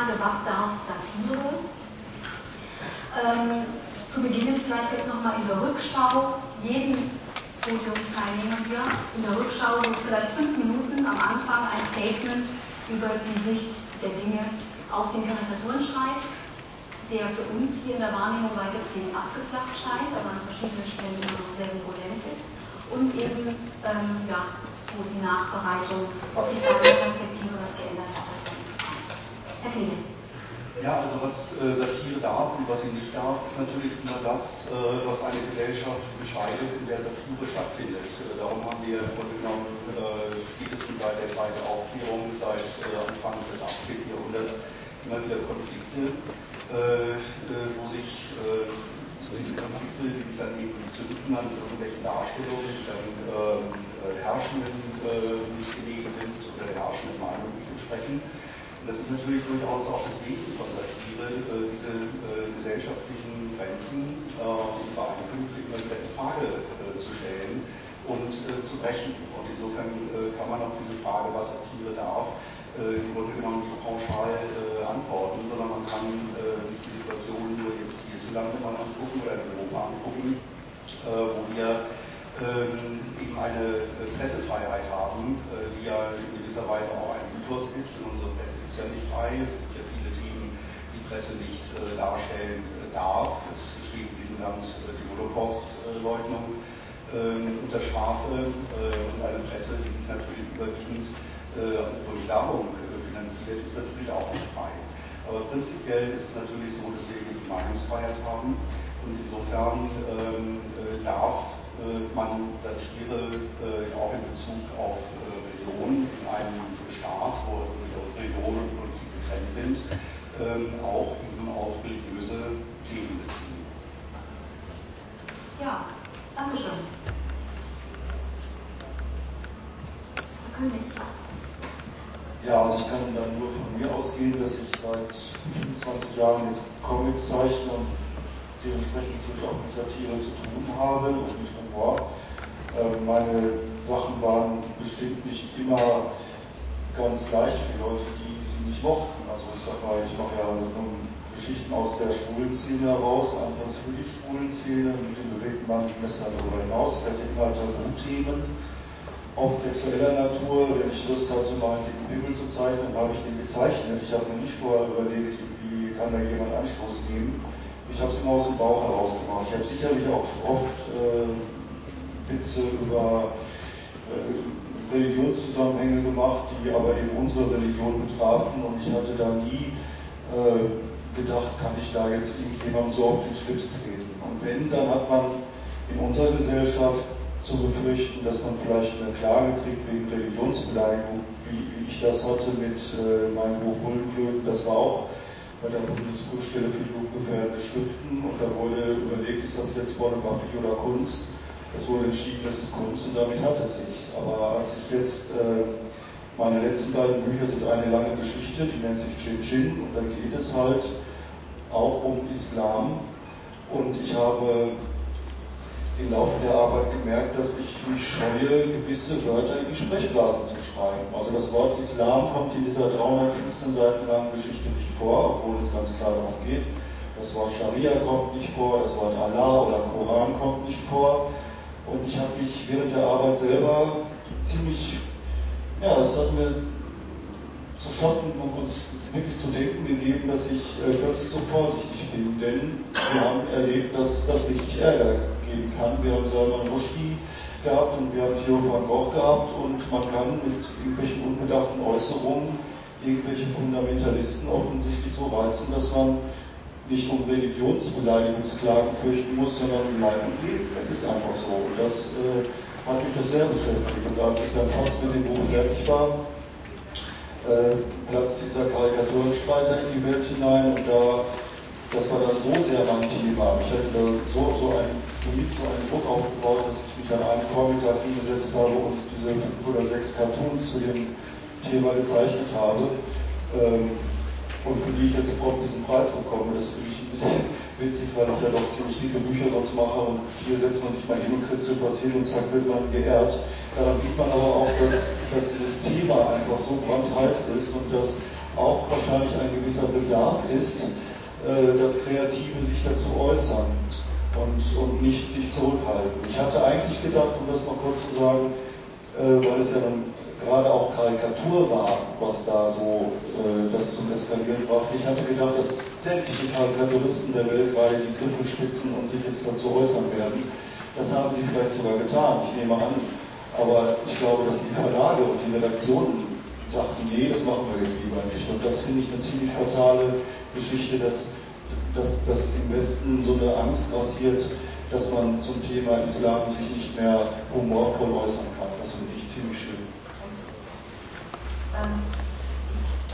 Frage, was darf Satire? Ähm, zu Beginn vielleicht jetzt nochmal in der Rückschau jeden Podiumsteilnehmer hier in der Rückschau so vielleicht fünf Minuten am Anfang ein Statement über die Sicht der Dinge auf den Karikaturen schreibt, der für uns hier in der Wahrnehmung weitestgehend abgeflacht scheint, aber an verschiedenen Stellen immer noch sehr virulent ist. Und eben ähm, ja, wo die Nachbereitung, ob sich da der Perspektive was geändert hat. Ja, also was äh, Satire darf und was sie nicht darf, ist natürlich immer das, äh, was eine Gesellschaft entscheidet, in der Satire stattfindet. Äh, darum haben wir im Grunde genommen äh, spätestens seit der Zeit der Aufklärung, seit äh, Anfang des 18. Jahrhunderts immer wieder Konflikte, äh, wo sich diese Konflikte, die sich dann eben zünden an irgendwelchen Darstellungen, die dann Herrschenden nicht gelegen sind oder der herrschenden Meinung nicht entsprechen das ist natürlich durchaus auch das Wesen von Satire, äh, diese äh, gesellschaftlichen Grenzen äh, und Übereinkünfte immer wieder in Frage zu stellen und zu brechen. Und insofern kann man auf diese Frage, was Satire darf, im Grunde genommen nicht pauschal antworten, sondern man kann sich die Situation nur jetzt hierzulande mal angucken oder in Europa angucken, wo wir ähm, eben eine Pressefreiheit haben, die ja in gewisser Weise auch ein Mythos ist. Und unsere Presse ist ja nicht frei. Es gibt ja viele Themen, die Presse nicht äh, darstellen äh, darf. Es steht in diesem Land äh, die Holocaust-Leugnung unter Strafe und eine Presse, die sich natürlich überwiegend durch Werbung finanziert, ist natürlich auch nicht frei. Aber prinzipiell ist es natürlich so, dass wir die Meinungsfreiheit haben und insofern ähm, darf man Satire auch in Bezug auf Religion in einem Staat, wo Religion und Politik getrennt sind, ähm, auch eben auf religiöse Themen beziehen. Ja, Dankeschön. Herr König. Ja, also ich kann dann nur von mir ausgehen, dass ich seit 25 Jahren jetzt Comics zeichne und dementsprechend mit Satire zu tun habe und mit Humor. Äh, meine Sachen waren bestimmt nicht immer ganz leicht für Leute, die sie nicht mochten. Also ich sag mal, ich mache ja Geschichten aus der schwulen Szene heraus, anfangs für die schwulen Szene, mit dem bewegten Mann ich Messer darüber hinaus. Ich hatte immer Tabuthemen, auch sexueller Natur. Wenn ich Lust hatte, mal einen dicken Pimmel zu zeichnen, habe ich den gezeichnet. Ich habe mir nicht vorher überlegt, wie kann da jemand Anstoß geben. Ich habe es immer aus dem Bauch heraus gemacht. Ich habe sicherlich auch oft äh, Witze über äh, Religionszusammenhänge gemacht, die aber eben unsere Religion betrafen und ich hatte da nie äh, gedacht, kann ich da jetzt irgendjemandem so auf den Schlips treten. Und wenn, dann hat man in unserer Gesellschaft zu befürchten, dass man vielleicht eine Klage kriegt wegen Religionsbeleidigung, wie, wie ich das hatte mit äh, meinem Buch. Das war auch bei der Bundesprüfstelle für jugendgefährdende Schriften und da wurde überlegt, ist das jetzt Pornografie oder Kunst? Es wurde entschieden, das ist Kunst und damit hat es sich. Aber als ich jetzt, äh, meine letzten beiden Bücher sind eine lange Geschichte, die nennt sich Chin Chin und da geht es halt auch um Islam. Und ich habe im Laufe der Arbeit gemerkt, dass ich mich scheue, gewisse Wörter in die Sprechblasen zu schreiben. Also das Wort Islam kommt in dieser 315 Seiten langen Geschichte nicht vor, obwohl es ganz klar darum geht. Das Wort Scharia kommt nicht vor, das Wort Allah oder Koran kommt nicht vor. Und ich habe mich während der Arbeit selber ziemlich, ja, das hat mir zu schaffen und uns wirklich zu denken gegeben, dass ich äh, plötzlich so vorsichtig bin. Denn wir haben erlebt, dass das richtig Ärger geben kann. Wir haben Salman Rushdie gehabt und wir haben Theo van Gogh gehabt und man kann mit irgendwelchen unbedachten Äußerungen irgendwelche Fundamentalisten offensichtlich so reizen, dass man nicht um Religionsbeleidigungsklagen fürchten muss, sondern um Leib und Leben. Es ist einfach so. Und das äh, hat mich das sehr beschäftigt. Und als ich dann fast mit dem Buch fertig war, äh, dieser Karikaturenstreiter in die Welt hinein und da, das war dann so sehr mein Thema. Ich hatte da so, so ein, für mich so einen Druck aufgebaut, dass ich an einem Vormittag hingesetzt habe und diese fünf oder sechs Cartoons zu dem Thema gezeichnet habe. Ähm, und für die ich jetzt auch diesen Preis bekomme. Das finde ich ein bisschen witzig, weil ich ja doch ziemlich dicke Bücher sonst mache und hier setzt man sich mal hin und kritzelt passiert und zack wird man geehrt. Daran sieht man aber auch, dass, dass dieses Thema einfach so brandheiß ist und dass auch wahrscheinlich ein gewisser Bedarf ist, äh, dass Kreative sich dazu äußern und, und nicht sich zurückhalten. Ich hatte eigentlich gedacht, um das noch kurz zu sagen, äh, weil es ja dann gerade auch Karikatur war, was da so äh, das zum Eskalieren brachte. Ich hatte gedacht, dass sämtliche Karikaturisten der Welt gerade die Griffe spitzen und sich jetzt dazu äußern werden. Das haben sie vielleicht sogar getan, ich nehme an. Aber ich glaube, dass die Verlage und die Redaktionen sagten, nee, das machen wir jetzt lieber nicht. Und das finde ich eine ziemlich fatale Geschichte, dass, dass, dass im Westen so eine Angst grassiert, dass man zum Thema Islam sich nicht mehr humorvoll äußern kann. Das finde ich ziemlich schlimm. Ähm,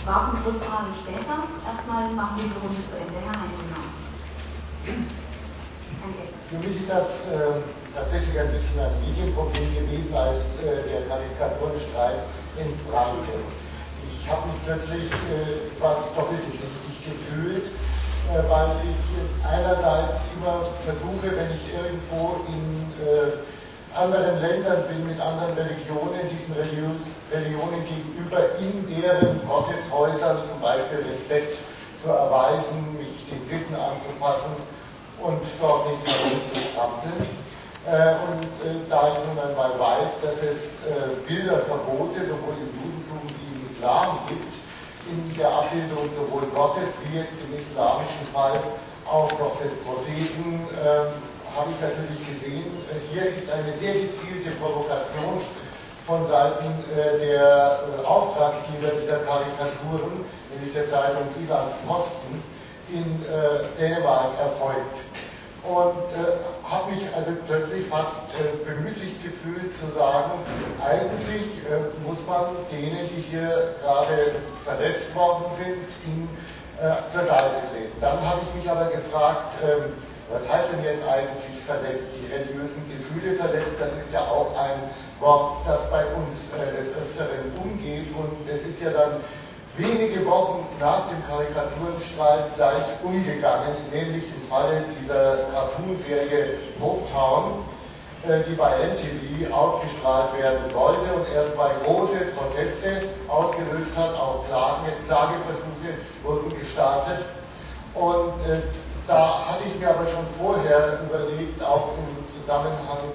warten Rückfragen später. Erstmal machen wir die Runde zu Ende. Herr Heinrich. Für mich ist das äh, tatsächlich ein bisschen ein Medienproblem gewesen, als äh, der Karikaturenstreit entbrannte. Ich habe mich plötzlich äh, fast doppelgeschichtig gefühlt, weil ich einerseits immer versuche, wenn ich irgendwo in äh, anderen Ländern bin, mit anderen Religionen, diesen Religion, Religionen gegenüber in deren Gotteshäusern zum Beispiel Respekt zu erweisen, mich den Bitten anzupassen und dort nicht mehr rumzustrampeln. Äh, und äh, da ich nun einmal weiß, dass es äh, Bilderverbote sowohl im Judentum wie im Islam gibt, in der Abbildung sowohl Gottes wie jetzt im islamischen Fall auch noch des Propheten, ähm, habe ich natürlich gesehen, äh, hier ist eine sehr gezielte Provokation von Seiten äh, der äh, Auftraggeber dieser Karikaturen, nämlich der Zeitung Ilands Posten, in Dänemark erfolgt und äh, habe mich also plötzlich fast äh, bemüßigt gefühlt zu sagen, eigentlich äh, muss man denen, die hier gerade verletzt worden sind, in, äh, zur Seite treten. Dann habe ich mich aber gefragt, ähm, was heißt denn jetzt eigentlich verletzt? Die religiösen Gefühle verletzt, das ist ja auch ein Wort, das bei uns äh, des Öfteren umgeht und es ist ja dann wenige Wochen nach dem Karikaturenstreit gleich umgegangen, nämlich im Falle dieser Cartoon-Serie Hopetown, äh, die bei NTV ausgestrahlt werden sollte und erst bei große Proteste ausgelöst hat, auch Klagen, Klageversuche wurden gestartet. Und äh, da hatte ich mir aber schon vorher überlegt, auch im Zusammenhang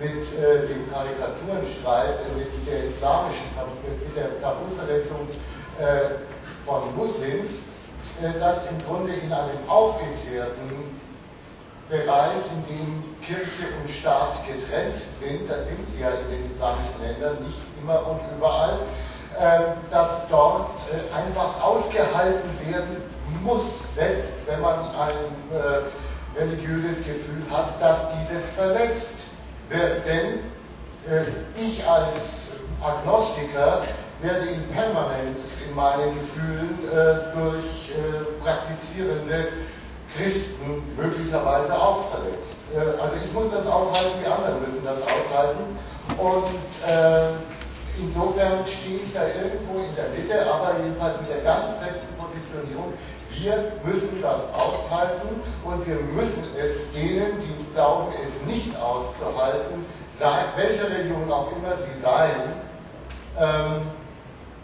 mit äh, dem Karikaturenstreit, äh, mit der islamischen, mit der Tabuverletzung äh, von Muslims, äh, dass im Grunde in einem aufgeklärten Bereich, in dem Kirche und Staat getrennt sind, das sind sie ja in den islamischen Ländern nicht immer und überall, äh, dass dort einfach ausgehalten werden muss, selbst wenn man ein religiöses Gefühl hat, dass dieses verletzt wird. Denn ich als Agnostiker werde in Permanenz in meinen Gefühlen äh, durch äh, praktizierende Christen möglicherweise auch verletzt. Äh, also ich muss das aushalten, die anderen müssen das aushalten. Und äh, insofern stehe ich da irgendwo in der Mitte, aber jedenfalls mit der ganz festen Positionierung, wir müssen das aushalten und wir müssen es denen, die glauben, es nicht auszuhalten, sei, welche Religion auch immer sie seien, ähm,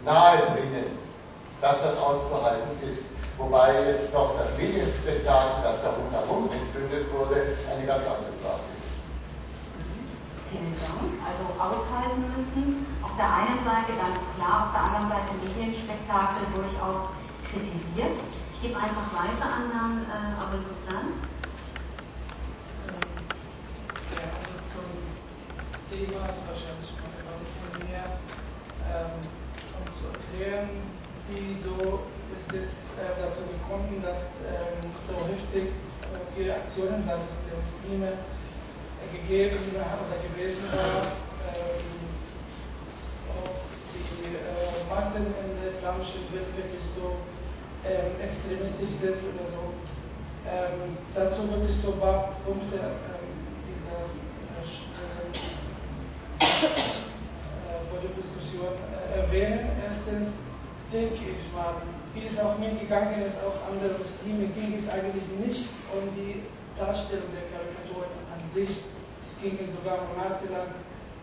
nahebringen, dass das auszuhalten ist. Wobei jetzt doch das Medienspektakel, das da rundherum entzündet wurde, eine ganz andere Frage ist. Vielen Dank. Also aushalten müssen. Auf der einen Seite ganz klar, auf der anderen Seite Medienspektakel durchaus kritisiert. Ich gebe einfach weiter an Herrn äh, Abel. Ja, also zum Thema wahrscheinlich von mir. Ähm, erklären, wieso ist es äh, dazu gekommen, dass ähm, so heftig äh, die Reaktionen seitens der Muslime äh, gegeben oder gewesen war. Ähm, ob die äh, Massen in der islamischen Welt wirklich so ähm, extremistisch sind oder so. Ähm, dazu ich so ein paar Punkte ähm, dieser äh, Diskussion äh, erwähnen. Erstens denke ich mal, wie es auch mir gegangen ist, auch andere Muslime, ging es eigentlich nicht um die Darstellung der Karikaturen an sich. Es ging sogar monatelang,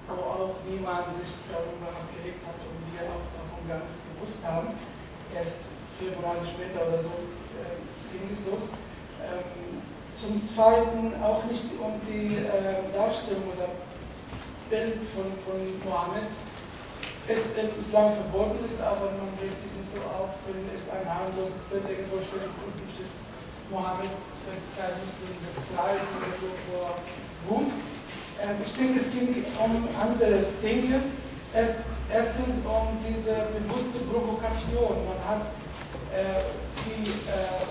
wo auch niemand sich darüber aufgeregt hat und wir auch davon gar nichts gewusst haben. Erst vier Monate später oder so äh, ging es los. Ähm, zum Zweiten auch nicht um die äh, Darstellung oder Bild von, von Mohammed, es im Islam verboten ist, aber man regt sich nicht so auf, wenn es ein harmloses Bild irgendwo steht ist Mohammed, Muslim, das klar ist oder so vor gut. Ähm, ich denke, es ging um andere Dinge. Erst, erstens um diese bewusste Provokation. Man hat äh, die, äh,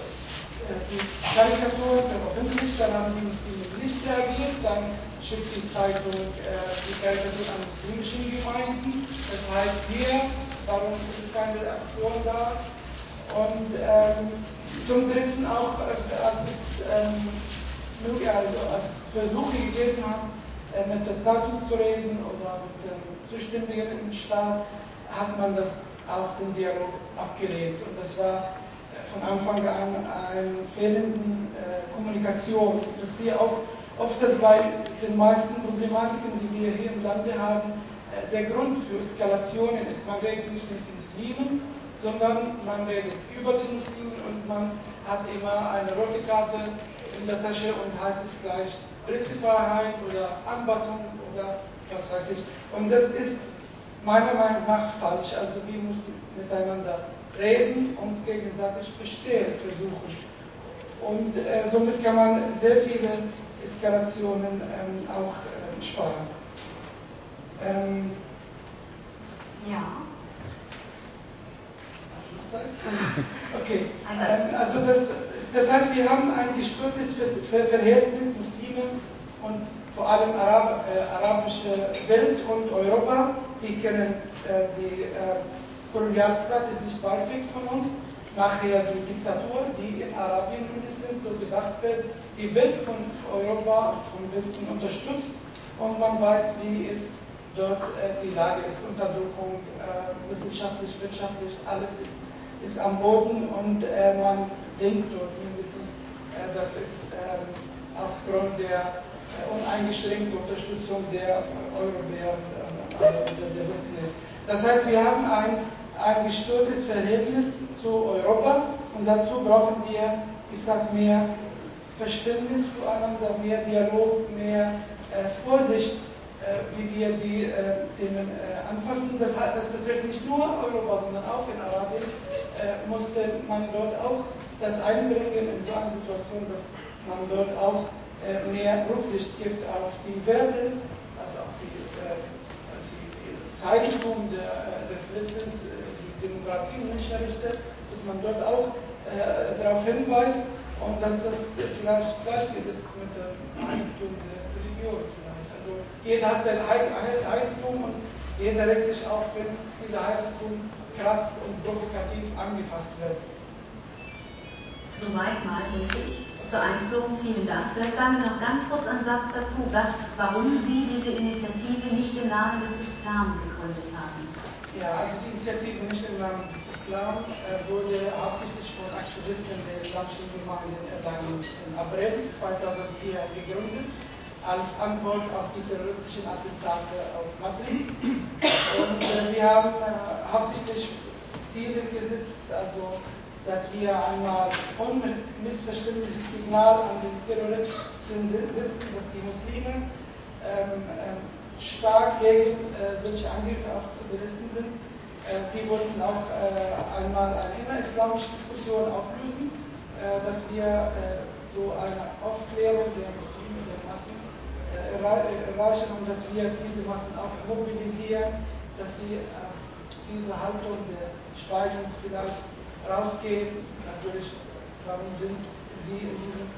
äh die Karikaturen veröffentlicht, dann haben die Muslime nicht reagiert, dann schickt die Zeitung äh, die Karikatur an muslimischen Gemeinden. Das heißt hier, warum ist keine Reaktion da? Und ähm, zum Dritten auch, äh, als es ähm, also als Versuche gegeben hat, äh, mit der Zeitung zu reden oder mit den Zuständigen im Staat, hat man das auch den Dialog abgelehnt. Und das war von Anfang an eine fehlende äh, Kommunikation, dass wir auch oft bei den meisten Problematiken, die wir hier im Lande haben, äh, der Grund für Eskalationen ist, man redet nicht mit den Muslimen, sondern man redet über die Muslimen und man hat immer eine rote Karte in der Tasche und heißt es gleich Pressefreiheit oder Anpassung oder was weiß ich. Und das ist meiner Meinung nach falsch. Also wir müssen miteinander reden, uns gegenseitig verstehen versuchen. Und äh, somit kann man sehr viele Eskalationen ähm, auch äh, sparen. Ähm, ja. Okay, ähm, also das, das heißt, wir haben ein gestörtes Verhältnis Muslime und vor allem Arab, äh, arabische Welt und Europa. Wir kennen äh, die äh, Kolonialzeit, ist nicht weit weg von uns nachher die Diktatur, die in Arabien mindestens so gedacht wird, die wird von Europa, vom Westen unterstützt und man weiß, wie es dort äh, die Lage ist, Unterdrückung, äh, wissenschaftlich, wirtschaftlich, alles ist, ist am Boden und äh, man denkt dort mindestens, dass es ähm, aufgrund der uneingeschränkten Unterstützung der Europäer der, der Westen ist. Das heißt, wir haben ein ein gestörtes Verhältnis zu Europa und dazu brauchen wir, ich sage, mehr Verständnis füreinander, mehr Dialog, mehr äh, Vorsicht, äh, wie wir die äh, Themen äh, anfassen. Das, das, betrifft nicht nur Europa, sondern auch in Arabien, äh, musste man dort auch das einbringen in so einer Situation, dass man dort auch äh, mehr Rücksicht gibt auf die Werte, also auf die, die das Eigentum der, des Westens Demokratie Menschenrechte, dass man dort auch äh, darauf hinweist und dass das vielleicht gleichgesetzt mit dem Eigentum der Religion vielleicht. Also jeder hat sein Eigentum und jeder regt sich auf, wenn dieser Eigentum krass und provokativ angefasst wird. Soweit mal richtig. Zur Einführung vielen Dank. Vielleicht sagen Sie noch ganz kurz einen Satz dazu, was, warum Sie diese Initiative nicht im Namen des Islam gegründet. Ja, also die Initiative nicht im Namen des Islam äh, wurde hauptsächlich von Aktivisten der islamischen Gemeinde Erlangen im April 2004 gegründet, als Antwort auf die terroristischen Attentate auf Madrid. Und äh, wir haben äh, hauptsächlich Ziele gesetzt, also dass wir einmal unmissverständliches Signal an den Terroristen setzen, dass die Muslime ähm, ähm, stark gegen äh, solche Angriffe zu berichten sind. Äh, wir wollten auch äh, einmal eine innerislamische Diskussion auflösen, äh, dass wir äh, so eine Aufklärung der Muslime, der Massen äh, erreichen und dass wir diese Massen auch mobilisieren, dass sie aus dieser Haltung des Schweigens vielleicht rausgehen. Natürlich, warum sind sie in diesem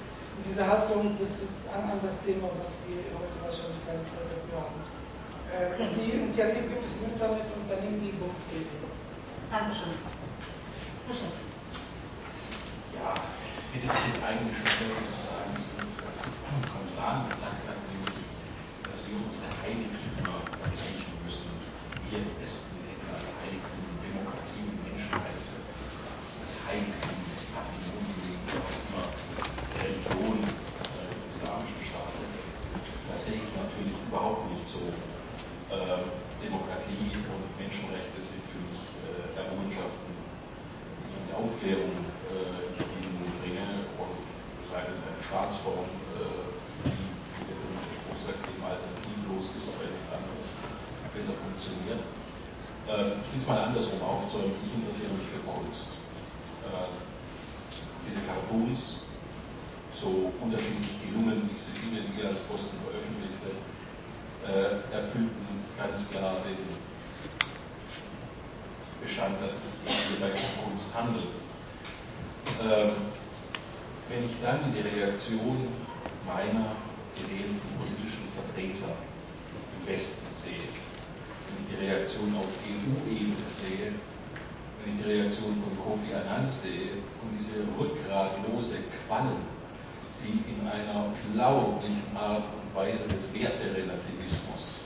diese Haltung, das ist ein anderes Thema, was wir heute wahrscheinlich Zeit dafür haben. Äh, die Initiative gibt es im Internet unter nimdi.de. Dankeschön. Herr Chef. Ja, hätte ich jetzt eigentlich schon zu sagen zu Kommissar gesagt hat, nämlich, dass wir uns der Heiligtümer denken müssen. Wir im Westen hätten als Heiligtum Demokratie und Menschenrechte, das Heiligtum des Patrimonium, auch immer Religion äh, islamischen Staaten. Das sehe ich natürlich überhaupt nicht so. Äh, Demokratie und Menschenrechte sind für mich äh, Errungenschaften, die in der Aufklärung äh, Ihnen bringe und sei es eine Staatsform, äh, die, wie der berühmte Spruch sagt, eben alternativlos ist, aber etwas anderes besser funktioniert. Äh, ich will es mal andersrum aufzäumen. Ich interessiere mich für Kunst. Äh, diese Cartoons, so unterschiedlich gelungen, wie ich sie viele, die als Posten veröffentlichte, äh, erfüllten ganz klar den Bestand, dass es sich hierbei um Kunst handelt. Ähm, wenn ich dann die Reaktion meiner gewählten politischen Vertreter im Westen sehe, wenn ich die Reaktion auf EU-Ebene sehe, wenn ich die Reaktion von Kofi Annan sehe und diese rückgratlose Quallen, die in einer unglaublichen Art und Weise des Werterelativismus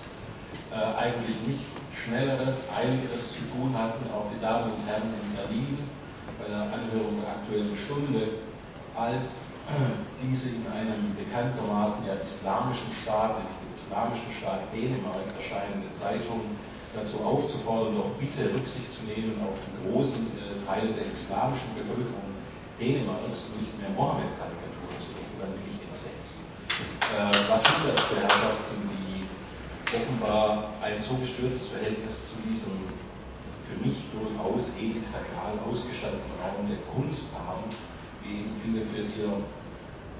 äh, eigentlich nichts Schnelleres, Eiligeres zu tun hatten, auch die Damen und Herren in Berlin bei der Anhörung der Aktuellen Stunde, als diese in einem bekanntermaßen ja islamischen Staat, nämlich dem islamischen Staat Dänemark erscheinende Zeitung dazu aufzufordern, doch bitte Rücksicht zu nehmen auf den großen äh, Teil der islamischen Bevölkerung Dänemarks und nicht mehr Mohammed-Karikaturen zu drucken, dann bin ich entsetzt. Äh, was sind das für Herrschaften, die offenbar ein so gestörtes Verhältnis zu diesem für mich durchaus ähnlich sakral ausgestatteten Raum der Kunst haben, wie viele für ihr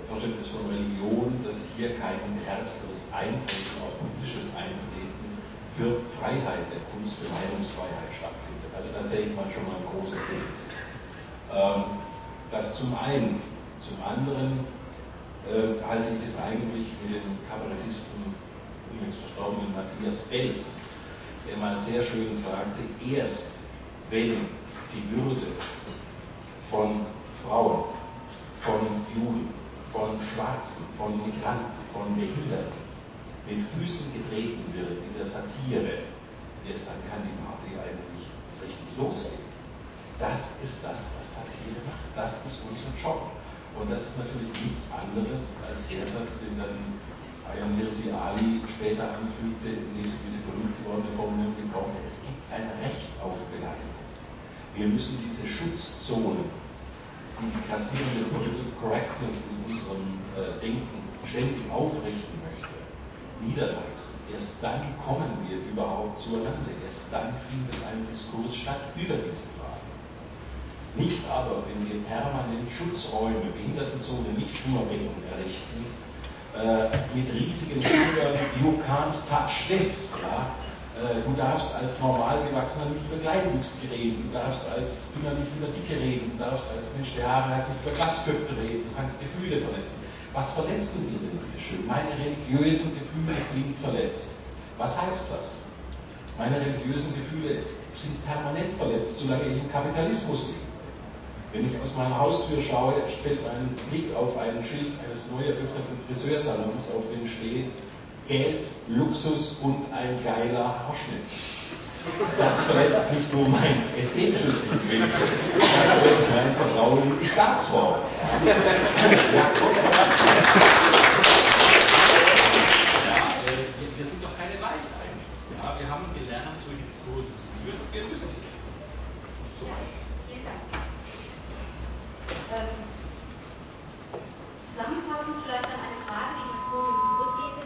Verständnis von Religion, dass hier kein härteres Eintreten, auch politisches Eintreten für Freiheit der Kunst, für Meinungsfreiheit stattfindet. Also da sehe ich mal schon mal ein großes Defizit. Ähm, das zum einen. Zum anderen äh, halte ich es eigentlich mit dem Kabarettisten übrigens verstorbenen Matthias Belz, der mal sehr schön sagte, erst wenn die Würde von Frauen, von Juden, von Schwarzen, von Migranten, von Behinderten mit Füßen getreten wird in der Satire, erst dann kann die Party eigentlich richtig losgehen. Das ist das, was Satire macht. Das ist unser Job. Und das ist natürlich nichts anderes als der Satz, den dann Ayam Mirsi Ali später anfügte, indem sie diese berühmt gewordene Formulierung gebrauchte, es gibt ein Recht auf Beleidigung. Wir müssen diese Schutzzonen, die grassierende Political Correctness in unserem äh, Denken ständig aufrichten möchte, niederreißen. Erst dann kommen wir überhaupt zueinander. Erst dann findet ein Diskurs statt über diese Fragen. Nicht aber, wenn wir permanent Schutzräume, Behindertenzone, nicht nur errichten, äh, mit riesigen Schildern, you can't touch this. Ja? Äh, du darfst als normal gewachsener nicht über Kleinwüchsige reden, du darfst als Dünner nicht über Dicke reden, du darfst als Mensch, der Haare hat, nicht über Glatzköpfe reden, du kannst Gefühle verletzen. Was verletzen wir denn bitte schön? Meine religiösen Gefühle sind verletzt. Was heißt das? Meine religiösen Gefühle sind permanent verletzt, solange ich im Kapitalismus lebe. Wenn ich aus meiner Haustür schaue, fällt mein Blick auf ein Schild eines neu eröffneten Friseursalons, auf dem steht Geld, Luxus und ein geiler Haarschnitt. Das verletzt nicht nur mein ästhetisches Empfinden, das verletzt mein Vertrauen in die Staatsform. Ja, äh, wir sind doch keine Weicheier. Ja, wir haben gelernt, solche Diskurse zu führen. Wir müssen sie. So. Vielen Dank. Ähm, zusammenfassend vielleicht dann eine Frage, die ich ins Podium zurückgebe.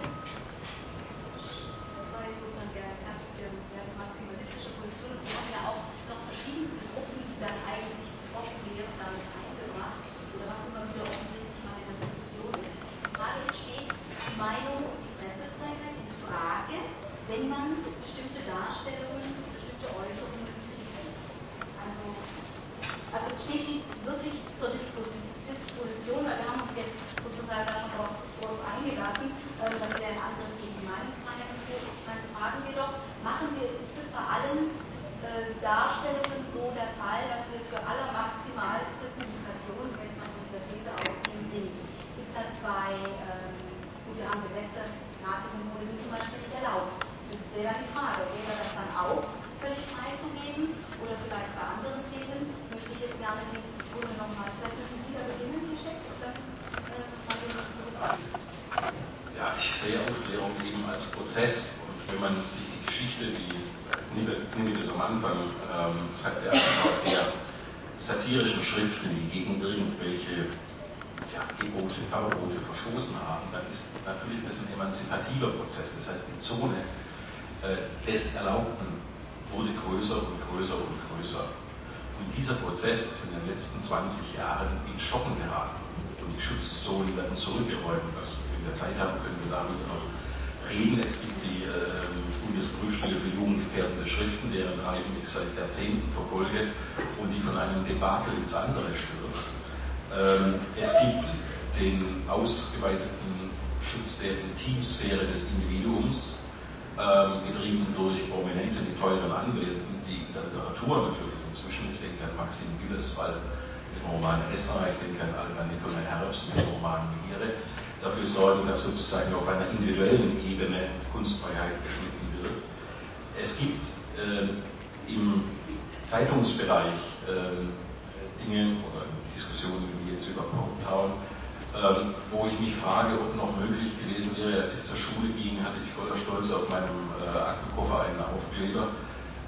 Das war jetzt sozusagen der, der, der maximalistische Position. Sie haben ja auch noch verschiedenste Gruppen, die dann eigentlich betroffen wären, damit eingebracht. Oder was immer wieder offensichtlich mal in der Diskussion ist. Die Frage ist, steht die Meinung und die Pressefreiheit in Frage, wenn man bestimmte Darstellungen, bestimmte Äußerungen also steht die wirklich zur Disposition, weil wir haben uns jetzt sozusagen da schon darauf, darauf eingelassen, äh, dass wir einen Angriff gegen die Meinungsfreiheit und so. Dann fragen wir doch, machen wir, ist es bei allen äh, Darstellungen so der Fall, dass wir für allermaximalste Publikation, wenn es mal von der These ausgehen, sind? Ist das bei, ähm, gut, wir haben Gesetze, Nazi-Symbole sind zum Beispiel nicht erlaubt. Das wäre dann die Frage, wäre das dann auch völlig freizugeben oder vielleicht bei anderen Themen möchte ich jetzt gerne die Runde nochmal, vielleicht dürfen Sie da beginnen, Herr Scheck, und dann äh, mal. Ja, ich sehe Aufklärung eben als Prozess und wenn man sich die Geschichte, die Nimitz am Anfang ähm, sagte, anschaut, der satirischen Schriften, die gegen irgendwelche ja, Gebote, Verbote verstoßen haben, dann ist natürlich das ein emanzipativer Prozess. Das heißt, die Zone äh, des Erlaubten wurde größer und größer und größer. Und dieser Prozess ist in den letzten 20 Jahren in Schocken geraten. Und die Schutzzonen werden zurückgeräumt. Also in der Zeit haben können wir darüber noch reden. Es gibt die äh, Bundesprüfstelle für jugendgefährdende Schriften, deren Treiben ich seit Jahrzehnten verfolge und die von einem Debakel ins andere stürzt. Ähm, es gibt den ausgeweiteten Schutz der Intimsphäre des Individuums, ähm, getrieben durch Prominente mit teuren Anwälten, die in der Literatur natürlich inzwischen, ich denke an Maxim Gilleswald mit dem Roman Esra, ich denke an Alban Nikolai Herbst mit dem Roman Mehre, dafür sorgen, dass sozusagen auf einer individuellen Ebene Kunstfreiheit geschnitten wird. Es gibt äh, im Zeitungsbereich äh, Dinge oder Diskussionen wie jetzt über Portown, ähm, wo ich mich frage, ob noch möglich gewesen wäre, als ich zur Schule ging, hatte ich voller Stolz auf meinem äh, Aktenkoffer einen Aufkleber,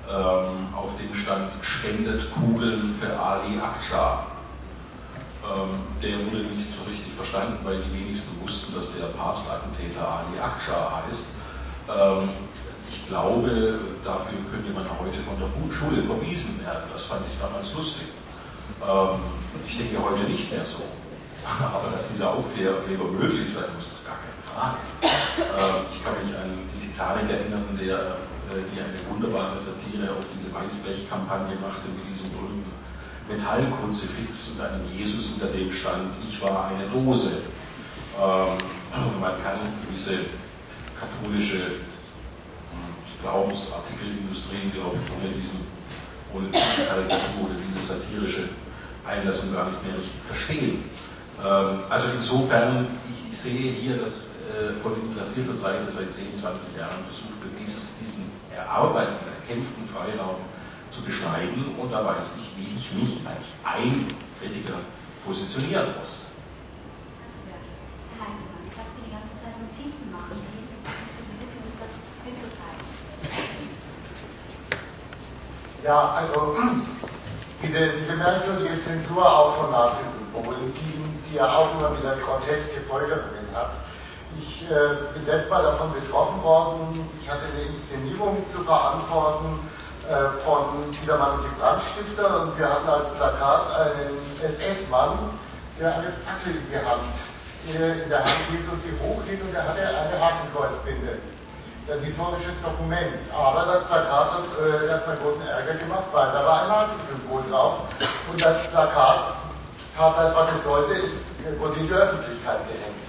ähm, auf dem stand spendet Kugeln für Ali Aksha. Ähm, der wurde nicht so richtig verstanden, weil die wenigsten wussten, dass der Papstattentäter Ali Aksha heißt. Ähm, ich glaube, dafür könnte man heute von der Schule verwiesen werden. Das fand ich damals lustig. Ähm, ich denke heute nicht mehr so. Aber dass dieser Aufkleber möglich sein muss, gar keine Frage. Ähm, ich kann mich an die Titanic erinnern, der, äh, die eine wunderbare Satire auf diese Weißblech-Kampagne machte mit diesem berühmten Metallkruzifix und einem Jesus, unter dem stand, ich war eine Dose. Ähm, man kann gewisse katholische hm, Glaubensartikelindustrie, glaube ich, ohne diesen ohne diese Karikatur diese Einlassung gar nicht mehr richtig verstehen. Ähm, also insofern, ich, ich, sehe hier, dass äh, von interessierter Seite seit 10, 20 Jahren versucht wird, dieses, diesen erarbeiteten, erkämpften Freiraum zu beschneiden und da weiß ich, wie ich mich als ein Kritiker positionieren muss. Herr Heinzmann, ich habe Sie die ganze Zeit Notizen machen sehen. Sie bitten, das hinzuteilen. Ja, also diese, diese merkwürdige Zensur auch von Nazi-Symbolen, die, die ja auch immer wieder groteske Folgerungen hat. Ich äh, bin selbst mal davon betroffen worden. Ich hatte eine Inszenierung zu verantworten äh, von Biedermann und die Brandstifter und wir hatten als Plakat einen SS-Mann, der eine Fackel in, äh, in der Hand hielt und sie hochhielt und er hatte eine Hakenkreuzbinde ein historisches Dokument. Aber das Plakat hat äh, erstmal großen Ärger gemacht, weil da war ein Nazi-Symbol drauf. Und das Plakat tat das, was es sollte, ist, wurde in die Öffentlichkeit gehängt.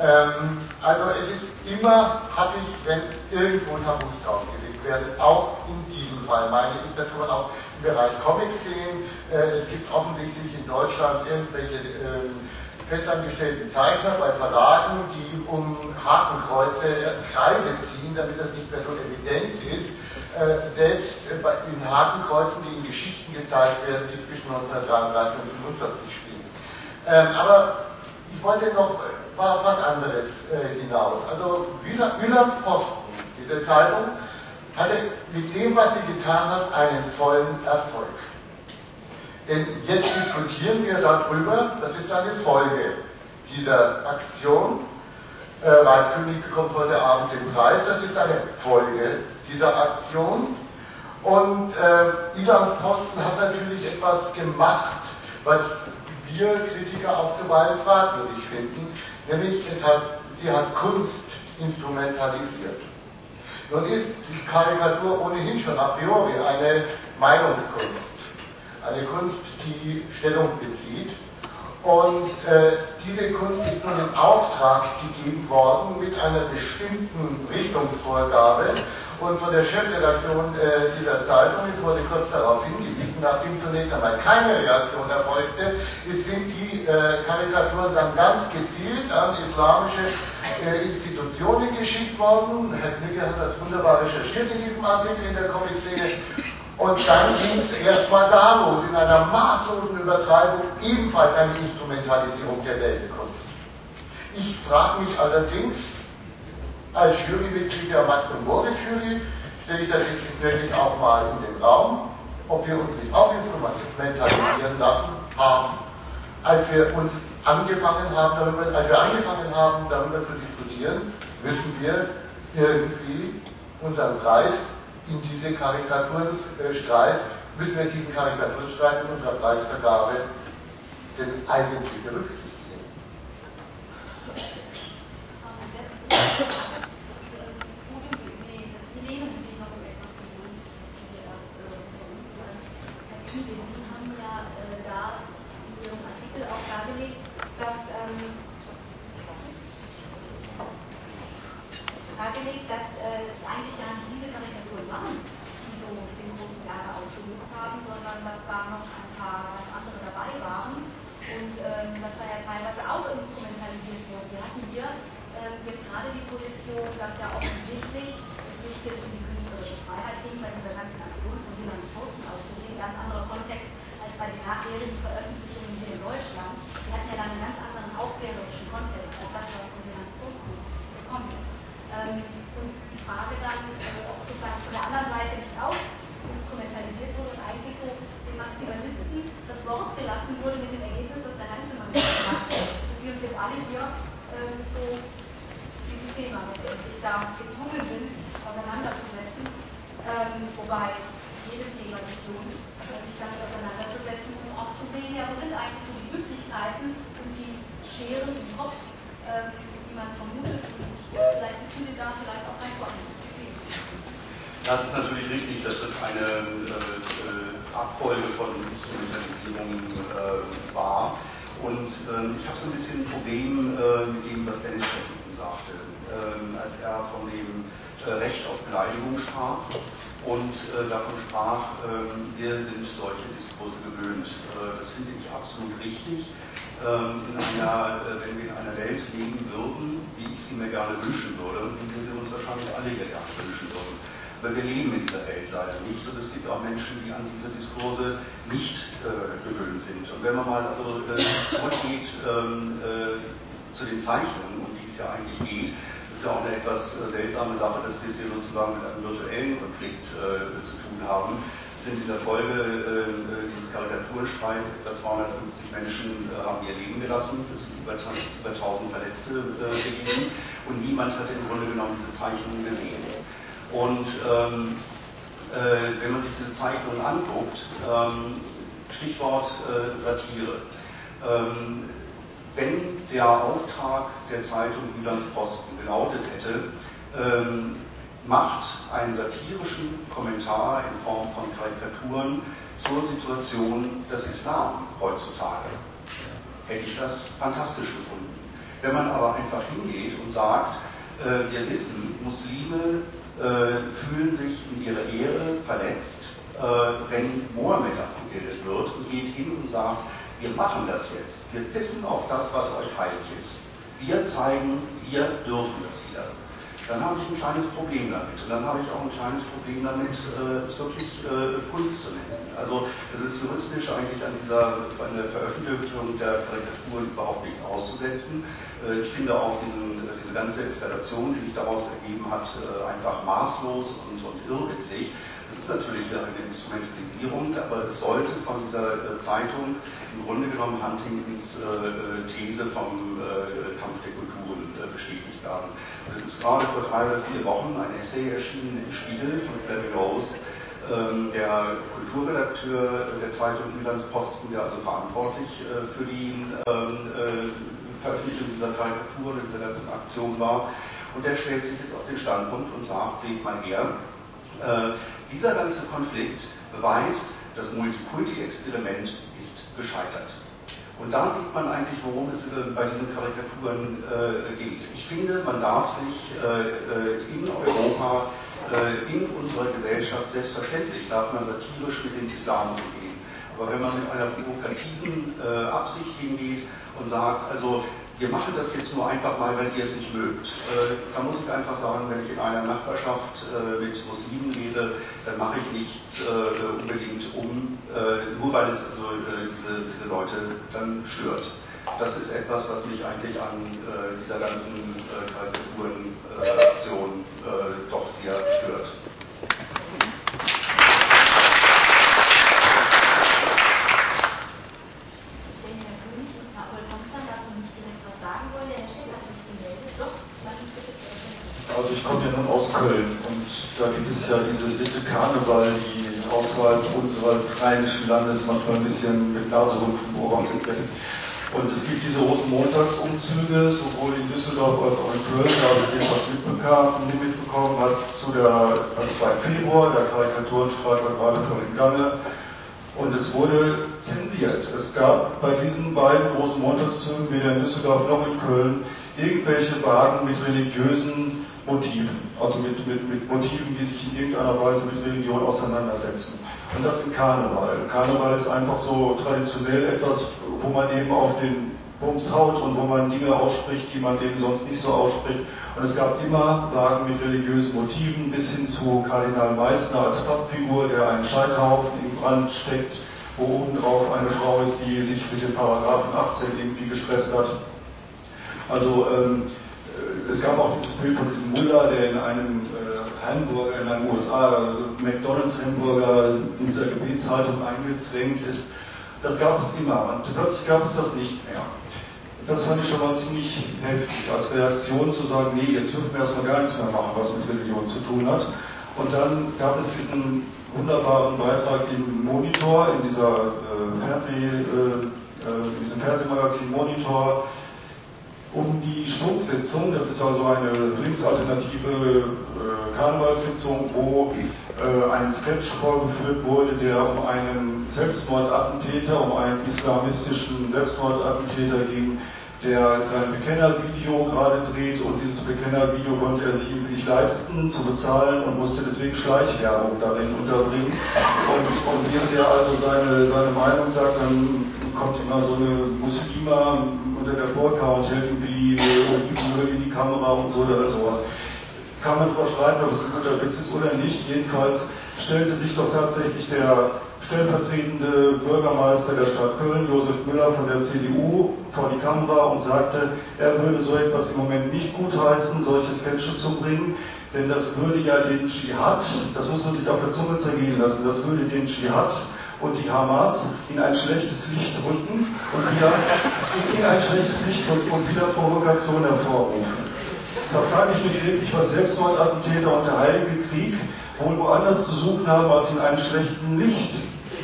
Ähm, also es ist immer ich, wenn irgendwo Tabus draufgelegt werden, auch in diesem Fall meine ich, das kann man auch im Bereich Comics sehen. Äh, es gibt offensichtlich in Deutschland irgendwelche äh, festangestellten Zeichner bei Verlagen, die um Hakenkreuze Kreise ziehen, damit das nicht mehr so evident ist. Äh, selbst äh, in Hakenkreuzen, die in Geschichten gezeigt werden, die zwischen 1933 und 1945 spielen. Ähm, aber ich wollte noch äh, was anderes äh, hinaus. Also Wielands Posten, diese Zeitung, hatte mit dem, was sie getan hat, einen vollen Erfolg. Denn jetzt diskutieren wir darüber, das ist eine Folge dieser Aktion. Äh, Ralf König bekommt heute Abend den Preis, das ist eine Folge dieser Aktion. Und äh, Ilams Posten hat natürlich etwas gemacht, was wir Kritiker auch zuweilen fragwürdig finden, nämlich hat, sie hat Kunst instrumentalisiert. Nun ist die Karikatur ohnehin schon a priori eine Meinungskunst eine Kunst, die Stellung bezieht. Und äh, diese Kunst ist nun im Auftrag gegeben worden mit einer bestimmten Richtungsvorgabe. Und von der Chefredaktion äh, dieser Zeitung, es wurde kurz darauf hingewiesen, nachdem zunächst einmal keine Reaktion erfolgte, sind die äh, Karikaturen dann ganz gezielt an islamische äh, Institutionen geschickt worden. Herr Knigge hat das wunderbar recherchiert in diesem Artikel in der Comic-Szene. Und dann ging es erstmal da los, in einer maßlosen Übertreibung, ebenfalls eine Instrumentalisierung der Weltkunst. Ich frage mich allerdings, als Jurymitglied der Max- und Moritz-Jury, stelle ich das jetzt wirklich auch mal in den Raum, ob wir uns nicht auch instrumentalisieren lassen haben, als wir uns angefangen haben, darüber, als wir angefangen haben, darüber zu diskutieren, müssen wir irgendwie unseren Preis in diese Karikaturenstreit, müssen wir diesen Karikaturenstreit in unserer Preisvergabe denn eigentlich berücksichtigen. dargelegt, dass äh, es eigentlich nicht diese Karikaturen waren, die so den großen Ärger ausgelöst haben, sondern dass da noch ein paar andere dabei waren und ähm, dass da ja teilweise auch instrumentalisiert wurde. Wir hatten hier ähm, jetzt gerade die Position, dass ja offensichtlich es nicht jetzt um die künstlerische Freiheit ging, bei dieser ganzen Aktion von Wielands Posten auszusehen, ganz anderer Kontext als bei den nachherigen Veröffentlichungen hier in Deutschland. Wir hatten ja dann einen ganz anderen aufklärerischen Kontext als das, was von Wielands Posten gekommen ist. Ähm, und die Frage dann, äh, ob sozusagen von der anderen Seite nicht auch instrumentalisiert wurde und eigentlich so den Maximalisten das Wort gelassen wurde mit dem Ergebnis, was der Heinzelmann gesagt hat, dass wir uns jetzt alle hier äh, mit so diesem Thema letztendlich da gezwungen sind, auseinanderzusetzen. Ähm, wobei jedes Thema sich lohnt, sich damit auseinanderzusetzen, um auch zu sehen, ja, wo sind eigentlich so die Möglichkeiten und die Scheren im Kopf, ähm, man vermutet und vielleicht Sie da vielleicht auch. Ja, es ist natürlich richtig, dass es eine äh, Abfolge von Instrumentalisierungen äh, war. Und ähm, ich habe so ein bisschen ein Problem äh, mit dem, was Dennis Scheppen sagte, als er von dem äh, Recht auf Beleidigung sprach und äh, davon sprach, ähm, wir sind solche Diskurse gewöhnt. Äh, das finde ich absolut richtig. Ähm, in einer, wenn wir in einer Welt leben würden, wie ich sie mir gerne wünschen würde, und wie wir sie uns wahrscheinlich alle hier gerne wünschen würden. Weil wir leben in dieser Welt leider nicht und es gibt auch Menschen, die an diese Diskurse nicht gewöhnt sind. Und wenn man mal also zurückgeht ähm, äh, zu den Zeichnungen, um die es ja eigentlich geht, ist ja auch eine etwas äh, seltsame Sache, dass wir es hier sozusagen mit einem virtuellen Konflikt äh, zu tun haben. Sind in der Folge äh, dieses Karikaturstreits etwa 250 Menschen äh, haben ihr Leben gelassen, es sind über, über 1000 Verletzte äh, gegeben und niemand hat im Grunde genommen diese Zeichnungen gesehen. Und ähm, äh, wenn man sich diese Zeichnungen anguckt, ähm, Stichwort äh, Satire, ähm, wenn der Auftrag der Zeitung Jülands Posten gelautet hätte, ähm, macht einen satirischen Kommentar in Form von Karikaturen zur Situation des Islam heutzutage. Hätte ich das fantastisch gefunden. Wenn man aber einfach hingeht und sagt, äh, wir wissen, Muslime äh, fühlen sich in ihrer Ehre verletzt, äh, wenn Mohammed abgebildet wird und geht hin und sagt, wir machen das jetzt. Wir wissen auf das, was euch heilig ist. Wir zeigen, wir dürfen das hier dann habe ich ein kleines Problem damit. Und dann habe ich auch ein kleines Problem damit, äh, es wirklich äh, Kunst zu nennen. Also es ist juristisch eigentlich an dieser an der Veröffentlichung der Karikatur überhaupt nichts auszusetzen. Äh, ich finde auch diesen, diese ganze Installation, die sich daraus ergeben hat, einfach maßlos und, und irrwitzig. Es ist natürlich eine Instrumentalisierung, aber es sollte von dieser äh, Zeitung im Grunde genommen Huntingtons äh, These vom äh, Kampf der Kulturen bestätigt werden. Es ist gerade vor drei oder vier Wochen ein Essay erschienen im Spiegel von Fleming Rose, ähm, der Kulturredakteur der Zeitung Posten, der also verantwortlich für die ähm, Veröffentlichung dieser Karikaturen und dieser ganzen Aktion war. Und der stellt sich jetzt auf den Standpunkt und sagt, seht mal her, dieser ganze Konflikt beweist, das Multikulti-Experiment ist gescheitert. Und da sieht man eigentlich, worum es äh, bei diesen Karikaturen äh, geht. Ich finde, man darf sich äh, äh in Europa, äh, in unserer Gesellschaft, selbstverständlich darf man satirisch mit dem Islam umgehen. Aber wenn man mit einer provokativen äh, Absicht hingeht und sagt, also wir machen das jetzt nur einfach mal, weil ihr es nicht mögt. Äh, da muss ich einfach sagen, wenn ich in einer Nachbarschaft äh, mit Muslimen lebe, dann mache ich nichts äh, unbedingt um, nur weil es also, diese, diese Leute dann stört. Das ist etwas, was mich eigentlich an dieser ganzen Karikaturenaktion doch sehr stört. sagen wollte. Herr Schick hat sich gemeldet. Doch, lassen Sie bitte Also ich komme ja nun aus Köln und da gibt es ja diese Sitte Karneval, die außerhalb unseres rheinischen Landes manchmal ein bisschen mit Naserümpfen beobachtet wird. Und es gibt diese Rosenmontagsumzüge, sowohl in Düsseldorf als auch in Köln, da habe ich etwas mitbekommen, mitbekommen hat zu der, das war im Februar, der Karikaturenstreit war gerade voll im Gange. Und es wurde zensiert. Es gab bei diesen beiden großen Montagszügen, weder in Düsseldorf noch in Köln, irgendwelche Wagen mit religiösen Motiven, also mit, mit, mit Motiven, die sich in irgendeiner Weise mit Religion auseinandersetzen. Und das im Karneval. Karneval ist einfach so traditionell etwas, wo man eben auf den Bums haut und wo man Dinge ausspricht, die man eben sonst nicht so ausspricht. Und es gab immer Wagen mit religiösen Motiven bis hin zu Kardinal Meissner als Pappfigur, der einen Scheiterhaufen im Brand steckt, wo oben drauf eine Frau ist, die sich mit dem Paragraphen 18 irgendwie gestresst hat. Also ähm, äh, es gab auch dieses Bild von diesem Mullah, der in einem äh, Hamburger, in einem USA McDonalds Hamburger in dieser Gebetshaltung eingezwängt ist. Das gab es immer und plötzlich gab es das nicht mehr. Das fand ich schon mal ziemlich heftig, als Reaktion zu sagen, nee, jetzt dürfen wir erstmal gar nichts mehr machen, was mit Religion zu tun hat. Und dann gab es diesen wunderbaren Beitrag im Monitor, in dieser äh, Fernseh, äh, äh in diesem Fernsehmagazin Monitor, um die Stunksitzung, das ist also eine linksalternative äh, Karnevalssitzung, wo äh, ein Sketch vorgeführt wurde, der um einen Selbstmordattentäter, um einen islamistischen Selbstmordattentäter ging, der sein Bekennervideo gerade dreht und dieses Bekennervideo konnte er sich nicht leisten zu bezahlen und musste deswegen Schleichwerbung darin unterbringen. Und, und während er also seine, seine Meinung sagt, dann kommt immer so eine Muslima unter der hält irgendwie Olivenöl in die Kamera und so oder sowas. Kann man drüber schreiben, ob es ein guter Witz ist oder nicht. Jedenfalls stellte sich doch tatsächlich der stellvertretende Bürgermeister der Stadt Köln, Josef Müller von der CDU, vor die Kamera und sagte, er würde so etwas im Moment nicht gutheißen, solche Sketche zu bringen, denn das würde ja den Dschihad, das muss man sich auf der Zunge zergehen lassen, das würde den Dschihad und die Hamas in ein schlechtes Licht rücken und wieder in ein schlechtes Licht rücken und wieder Provokation hervorrufen. Da frage ich mich wirklich, was Selbstmordattentäter und der Heilige Krieg wohl woanders zu suchen haben als in einem schlechten Licht.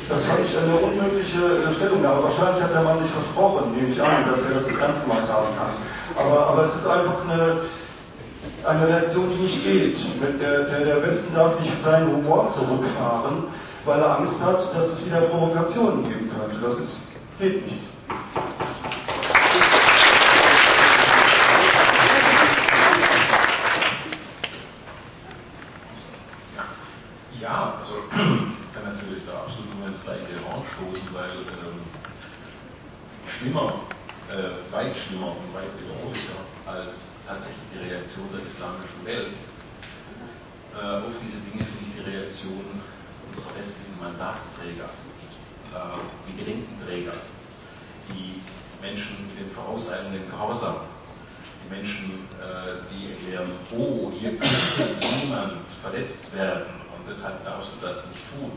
Das fand ich eine unmögliche Stellungnahme. Wahrscheinlich hat der Mann sich versprochen, nehme ich an, dass er das ernst gemeint haben kann. Aber, aber es ist einfach eine, eine Reaktion, die nicht geht. Der, der, der Westen darf nicht seinen Humor zurückfahren, weil er Angst hat, dass es wieder Provokationen geben könnte. Das ist, geht nicht. Ja, also ich kann natürlich da absolut nur ins gleiche Horn stoßen, weil ähm, schlimmer, äh, weit schlimmer und weit bedrohlicher als tatsächlich die Reaktion der islamischen Welt äh, auf diese Dinge finde ich die Reaktion unserer westlichen Mandatsträger, äh, die Gedenkenträger, die Menschen mit dem vorauseilenden Gehorsam, die Menschen, äh, die erklären, oh, hier könnte jemand verletzt werden und deshalb darfst du das nicht tun.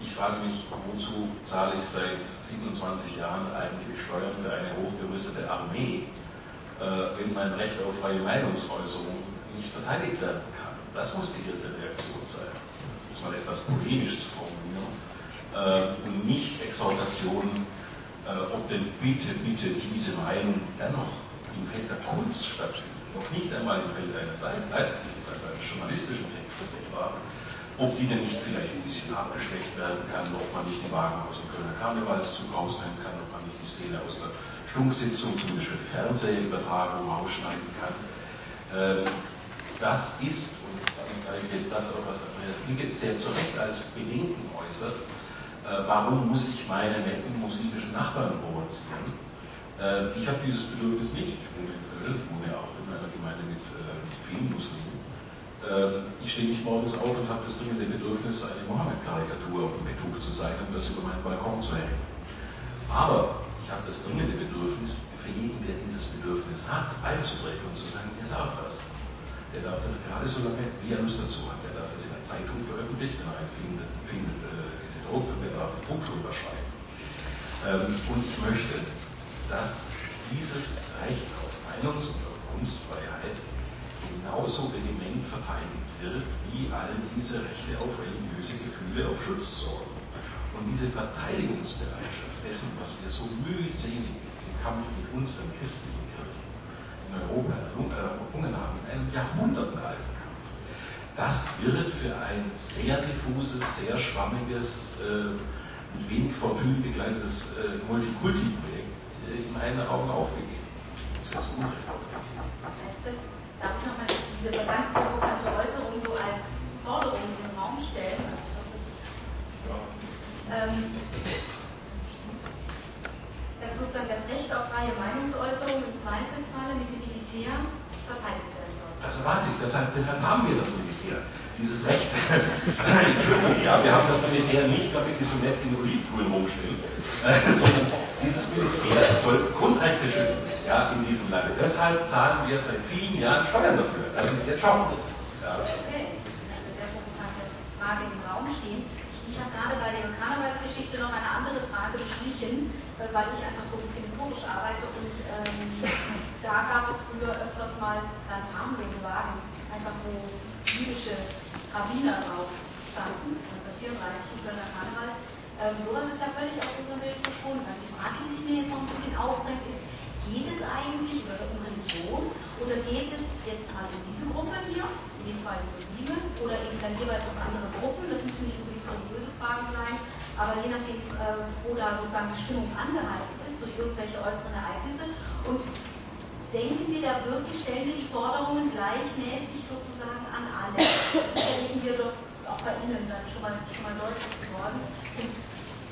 Ich frage mich, wozu zahle ich seit 27 Jahren eigentlich Steuern für eine hochgerüstete Armee, äh, wenn mein Recht auf freie Meinungsäußerung nicht verteidigt werden kann. Das muss die erste Reaktion sein mal etwas polemisch zu formulieren, äh, und nicht Exhortationen, äh, ob denn bitte, bitte diese Meinung dennoch im Feld der Kunst stattfindet, noch nicht einmal im Feld eines leiblichen, also eines journalistischen Textes etwa, ob die denn nicht vielleicht ein bisschen abgeschwächt werden kann, ob man nicht die Wagen aus dem Kölner Karnevalszug rausnehmen kann, ob man nicht die Szene aus der Stunksitzung zum Beispiel die Fernsehübertragung rausschneiden kann. Ähm, das ist, und damit ist das auch, was Andreas Linke sehr zu Recht als Bedenken äußert, äh, warum muss ich meine netten muslimischen Nachbarn provozieren? Äh, ich habe dieses Bedürfnis nicht. Ich wohne in Köln, wohne auch in einer Gemeinde mit äh, vielen Muslimen. Äh, ich stehe nicht morgens auf und habe das dringende Bedürfnis, eine Mohammed-Karikatur auf dem zu zeigen und das über meinen Balkon zu hängen. Aber ich habe das dringende Bedürfnis, für jeden, der dieses Bedürfnis hat, einzubrechen und zu sagen, er darf das. Der darf das gerade so lange, wie er Lust dazu hat. Der darf das in der Zeitung veröffentlichen, er einen findet, findet äh, diese Druck, und der darf ein Buch drüber schreiben. Ähm, und ich möchte, dass dieses Recht auf Meinungs- und auf Kunstfreiheit genauso vehement verteidigt wird, wie all diese Rechte auf religiöse Gefühle, auf Schutz sorgen. Und diese Verteidigungsbereitschaft dessen, was wir so mühselig im Kampf mit unseren christlichen Kirchen in Europa errungen haben, in einem jahrhundertealten Kampf, das wird für ein sehr diffuses, sehr schwammiges, äh, mit wenig Fortune begleitetes äh, Multikulti-Projekt äh, in meinen Augen aufgegeben. Das ist jetzt Unrecht aufgegeben. Heißt das, darf ich nochmal diese ganz provokante Äußerung so als Forderung in den Raum stellen? Also ich glaube, das, ähm, dass sozusagen das Recht auf freie Meinungsäußerung im Zweifelsfalle mit dem Militär verteidigt werden soll. Das erwarte ich, deshalb, deshalb haben wir das Militär dieses Recht. Entschuldigung, ja, wir haben das Militär nicht, damit die so nett in Olivgrün rumstehen, äh, sondern dieses Militär soll Grundrechte schützen ja, in diesem Land. Deshalb zahlen wir seit vielen Jahren Steuern dafür. Das ist der Job. Ja. Okay, sehr provokante Frage im Raum stehen. Ich habe gerade bei der Karnevalsgeschichte noch eine andere Frage beschlichen, äh, weil ich einfach so ein bisschen historisch arbeite und ähm, da gab es früher öfters mal ganz harmlose Wagen, einfach wo jüdische Rabbiner drauf standen, 1934 unter der Karneval. Ähm, sowas ist ja völlig aus unserem Bild verschwunden. Also die Frage, die sich mir jetzt noch ein bisschen aufdrängt, ist, geht es eigentlich um Religion oder geht es jetzt mal um diese Gruppe hier, in dem Fall Muslime, oder eben dann jeweils um andere Gruppen, das müssen nicht unbedingt religiöse Fragen sein, aber je nachdem, äh, wo da sozusagen die Stimmung angeheizt ist durch irgendwelche äußeren Ereignisse und denken wir da wirklich, stellen wir die Forderungen gleichmäßig sozusagen an alle. Das erleben wir doch auch bei Ihnen dann schon mal, schon mal deutlich geworden.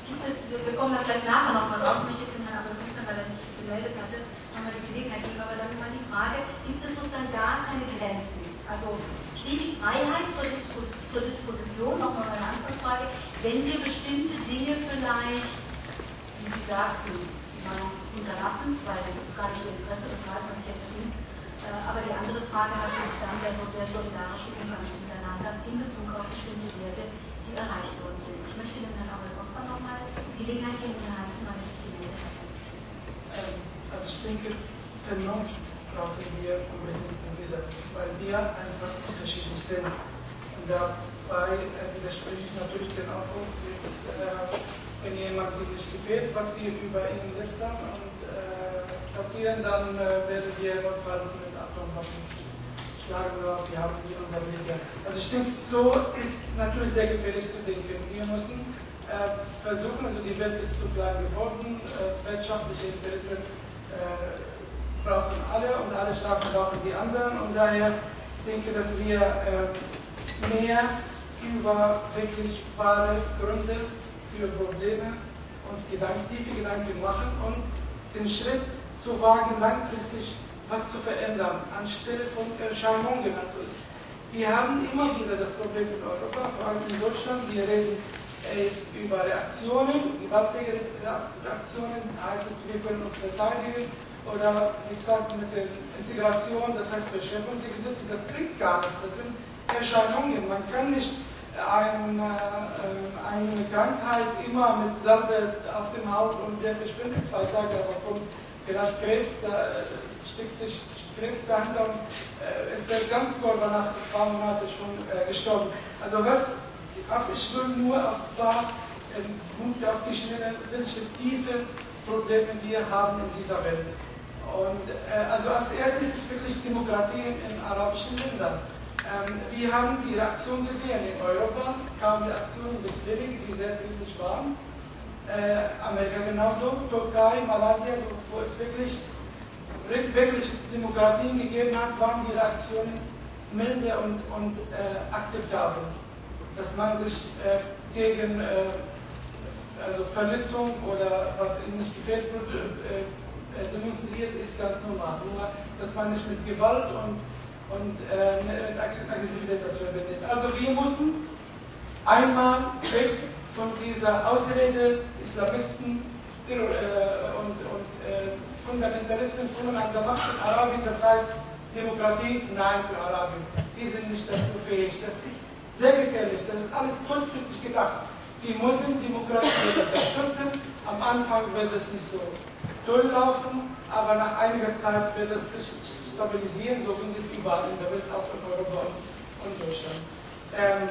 Gibt es, wir kommen da vielleicht nachher nochmal drauf, ich jetzt den Herrn Abel weil er sich gemeldet hatte, nochmal die Gelegenheit geben, aber dann mal die Frage, gibt es sozusagen gar keine Grenzen? Also steht die Freiheit zur, Dispos zur Disposition, nochmal eine Anfangsfrage, wenn wir bestimmte Dinge vielleicht, wie Sie sagten, unterlassen, weil es gar nicht Interesse, das weiß man sich ja verdient. Äh, aber die andere Frage natürlich dann der, der solidarische Umgang miteinander in Bezug auf bestimmte Werte, die erreicht worden sind. Ich möchte dem Herrn Aurel Costa nochmal die Gelegenheit geben, den Herrn Hansen, sich gemeldet hat. Ähm, also ich denke, Vernunft brauchen wir unbedingt in dieser, weil wir einfach unterschiedlich sind. Und dabei äh, widerspreche ich natürlich den Aufruf, jetzt äh, wenn jemand nicht gefällt, was wir über ihn lästern und äh, passieren, dann äh, werden wir notfalls mit Atomwaffen schlagen wir haben hier unser Wege. Also ich denke, so ist natürlich sehr gefährlich zu denken. Wir müssen äh, versuchen, also die Welt ist zu klein geworden, äh, wirtschaftliche Interessen äh, brauchen alle und alle Staaten brauchen die anderen. Und daher denke ich, dass wir äh, mehr über wirklich wahre Gründe für Probleme uns Gedanken, tiefe Gedanken machen und den Schritt zu wagen, langfristig was zu verändern, anstelle von Erscheinungen. Wir haben immer wieder das Problem in Europa, vor allem in Deutschland, wir reden jetzt über Reaktionen, gewaltige Reaktionen, heißt es, wir können uns verteidigen, oder wie gesagt mit der Integration, das heißt Verschärfung der Gesetze, das bringt gar nichts, das sind Erscheinungen. Man kann nicht ein, äh, eine Krankheit immer mit Salbe auf dem Haut und der verschwindet zwei Tage, aber kommt vielleicht Krebs, da steckt sich Krebs dahinter und äh, ist der ganze Körper nach paar Monaten schon äh, gestorben. Also was, ich will nur auf ein paar äh, Punkte auf die Schnelle, welche tiefe Probleme wir haben in dieser Welt. Und äh, also als erstes ist wirklich Demokratie in arabischen Ländern. Ähm, wir haben die Reaktion gesehen in Europa, kamen Reaktionen bis wenige, die sehr kritisch waren. Äh, Amerika genauso, Türkei, Malaysia, wo es wirklich, wirklich Demokratien gegeben hat, waren die Reaktionen milde und, und äh, akzeptabel. Dass man sich äh, gegen äh, also Verletzung oder was ihnen nicht gefällt wird, äh, demonstriert, ist ganz normal. Nur, dass man nicht mit Gewalt und und äh, mit Aggressivität das verbindet. Also wir müssen einmal weg von dieser Ausrede Islamisten äh, und, und äh, Fundamentalisten kommen an der Macht in Arabien, das heißt Demokratie, nein für Arabien. Die sind nicht dafür fähig. Das ist sehr gefährlich, das ist alles kurzfristig gedacht. Die müssen Demokratie unterstützen, am Anfang wird es nicht so durchlaufen, aber nach einiger Zeit wird es sich stabilisieren, so wie es überall in der Welt, auch in Europa und Deutschland. Ähm,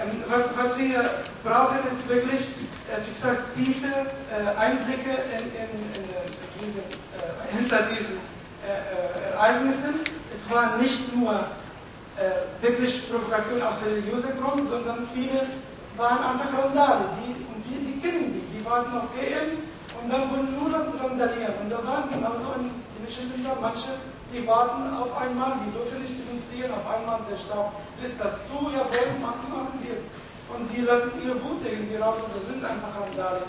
ähm, was, was, wir brauchen, ist wirklich, äh, wie gesagt, tiefe äh, Einblicke in, in, in, in diese, äh, hinter diesen äh, äh, Ereignissen. Es war nicht nur äh, wirklich Provokation aus religiöser Grund, sondern viele waren einfach Randale. Die, und die, die kennen die, die waren noch geimpft und dann wurden nur randalieren. Und da waren genauso in, in Schilder manche die warten auf einmal, die dürfen nicht demonstrieren, auf einmal der Staat lässt das zu, ja, wollen machen, machen die es. Und die lassen ihre Wut irgendwie raus, das sind einfach Randale.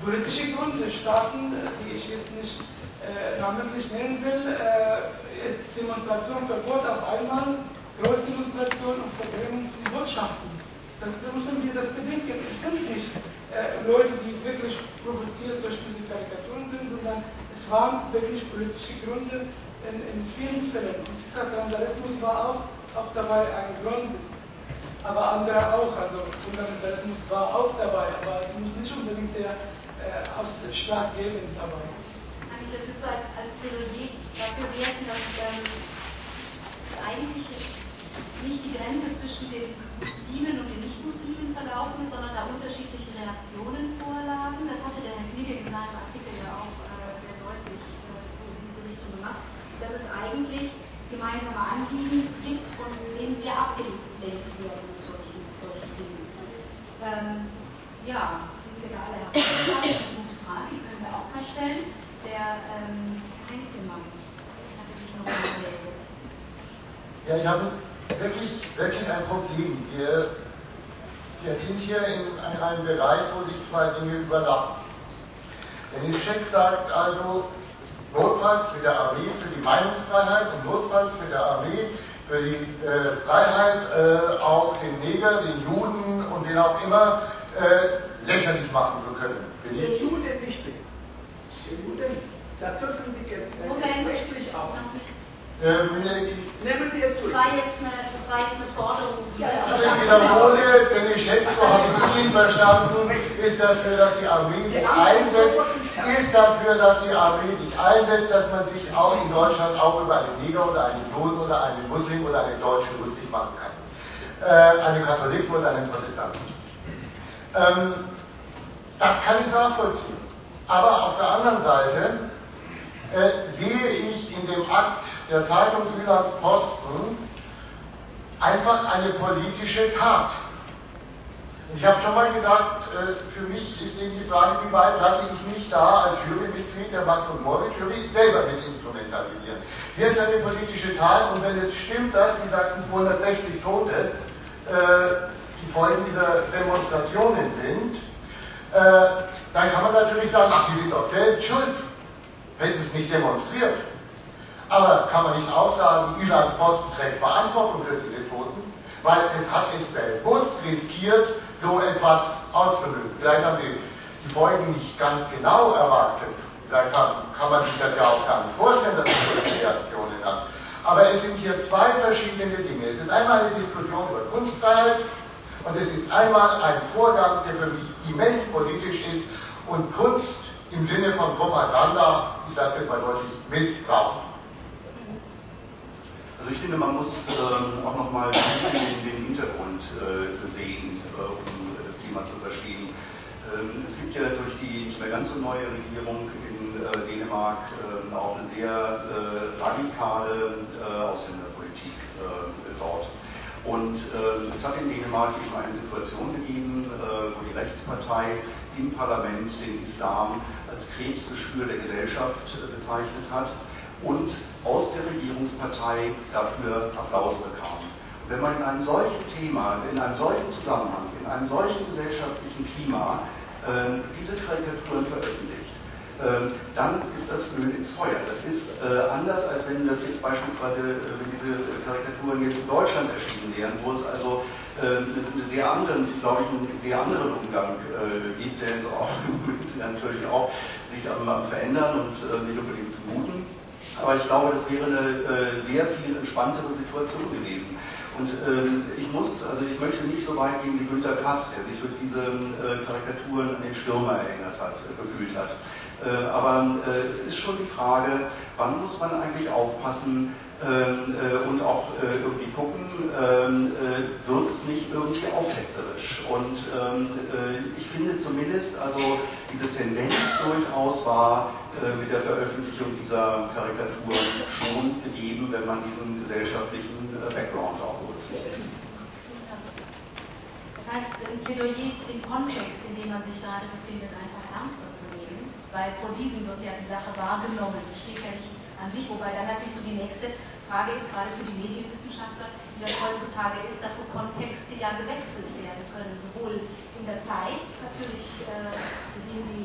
Politische Gründe, Staaten, die ich jetzt nicht äh, namentlich nennen will, äh, ist Demonstrationverbot auf einmal, Großdemonstration und Verbringung von Botschaften. Das müssen wir das bedenken. Es sind nicht äh, Leute, die wirklich provoziert durch diese Karikaturen sind, sondern es waren wirklich politische Gründe, in, in vielen Fällen. Und gesagt, Vandalismus war auch, auch dabei ein Grund, aber andere auch. Also Fundamentalismus war auch dabei, aber es muss nicht unbedingt der äh, ausschlaggebend dabei. Kann ich das jetzt als, als Theorie dafür werten, dass ähm, eigentlich nicht die Grenze zwischen den Muslimen und den Nicht-Muslimen verlaufen ist, sondern da unterschiedliche Reaktionen vorlagen. Das hatte der Herr Knigge in seinem Artikel ja auch äh, sehr deutlich äh, in diese Richtung gemacht dass es eigentlich gemeinsame Anliegen gibt, von denen wir abgelenkt werden mit solchen, solchen Dingen. Ähm, ja, sind wir da alle herausgefallen? Gute Frage, die können wir auch mal stellen. Der ähm, Heinzelmann hatte sich noch gemeldet. Ja, ich habe wirklich, wirklich ein Problem. Wir, wir sind hier in einem Bereich, wo sich zwei Dinge überlappen. Wenn Scheck sagt also, notfalls mit der Armee für die Meinungsfreiheit und notfalls mit der Armee für die äh, Freiheit äh, auch den Neger, den Juden und den auch immer äh, lächerlich machen zu können. Bin den Juden nicht bin. Den Juden, das dürfen Sie jetzt Moment, rechtlich auch. Ähm, Nehmen Sie es durch. Das war jetzt eine, das war jetzt eine Forderung. Ja, ich wiederhole, denn ich schätze, so habe ich ihn verstanden, ist dafür, dass die Armee sich einsetzt, ist dafür, dass die Armee sich einsetzt, dass man sich auch in Deutschland auch über einen Neger oder einen Juden oder einen Muslim oder einen Deutschen lustig machen kann. Äh, einen Katholiken oder einen Protestanten. Ähm, das kann ich nachvollziehen. Aber auf der anderen Seite äh, sehe ich in dem Akt der Zeitung Ülands Posten einfach eine politische Tat. Ich habe schon mal gesagt, äh, für mich ist eben die Frage, wie weit lasse ich mich da als Jurymitglied der Max- und Moritz-Jury selber mit instrumentalisieren. Hier ist eine politische Tat und wenn es stimmt, dass, Sie sagten 260 Tote, äh, die Folgen dieser Demonstrationen sind, äh, dann kann man natürlich sagen, ach, die sind doch selbst schuld, hätten es nicht demonstriert. Aber kann man nicht auch sagen, Ilans Posten trägt Verantwortung für diese Toten, weil es hat es bewusst riskiert, so etwas auszulösen. Vielleicht haben Sie die Folgen nicht ganz genau erwartet. Vielleicht kann, kann man sich das ja auch gar nicht vorstellen, dass es solche Reaktionen hat. Aber es sind hier zwei verschiedene Dinge. Es ist einmal eine Diskussion über Kunstfreiheit und es ist einmal ein Vorgang, der für mich immens politisch ist und Kunst im Sinne von Propaganda, ich sage jetzt mal deutlich, missbraucht. Also ich finde, man muss ähm, auch nochmal ein bisschen den, Hintergrund äh, sehen, äh, um das Thema zu verstehen. Ähm, es gibt ja durch die nicht mehr ganz so neue Regierung in äh, Dänemark ähm, auch eine sehr äh, radikale äh, Ausländerpolitik äh, dort. Und es hat in Dänemark eben eine Situation gegeben, wo die Rechtspartei im Parlament den Islam als Krebsgeschwür der Gesellschaft bezeichnet hat und aus der Regierungspartei dafür Applaus bekam. Wenn man in einem solchen Thema, in einem solchen Zusammenhang, in einem solchen gesellschaftlichen Klima äh, diese Karikaturen veröffentlicht, äh, dann ist das Öl ins Feuer. Das ist äh, anders, als wenn das jetzt beispielsweise, äh, wenn diese Karikaturen jetzt in Deutschland erschienen wären, wo es also äh, einen sehr anderen, glaube ich, einen sehr anderen Umgang äh, gibt, der ist auch natürlich auch sich am, am Verändern und nicht unbedingt zum Guten. Aber ich glaube, das wäre eine äh, sehr viel entspanntere Situation gewesen. Und ähm, ich muss, also ich möchte nicht so weit gehen wie Günter Kass, der sich durch diese äh, Karikaturen an den Stürmer erinnert hat, äh, gefühlt hat. Äh, aber äh, es ist schon die Frage, wann muss man eigentlich aufpassen, und auch äh, irgendwie gucken, ähm, äh, wird es nicht irgendwie aufhetzerisch. Und ähm, ich finde zumindest, also diese Tendenz durchaus war mit der Veröffentlichung dieser Karikatur schon gegeben, wenn man diesen gesellschaftlichen Background auch berücksichtigt. Das heißt, ein Plädoyer, den Kontext, in dem man sich gerade befindet, einfach ernster zu nehmen, weil vor diesem wird ja die Sache wahrgenommen, steht ja nicht an sich, wobei dann natürlich so die nächste Frage ist gerade für die Medienwissenschaftler, wie das heutzutage ist, dass so Kontexte ja gewechselt werden können, sowohl in der Zeit, natürlich äh, sehen die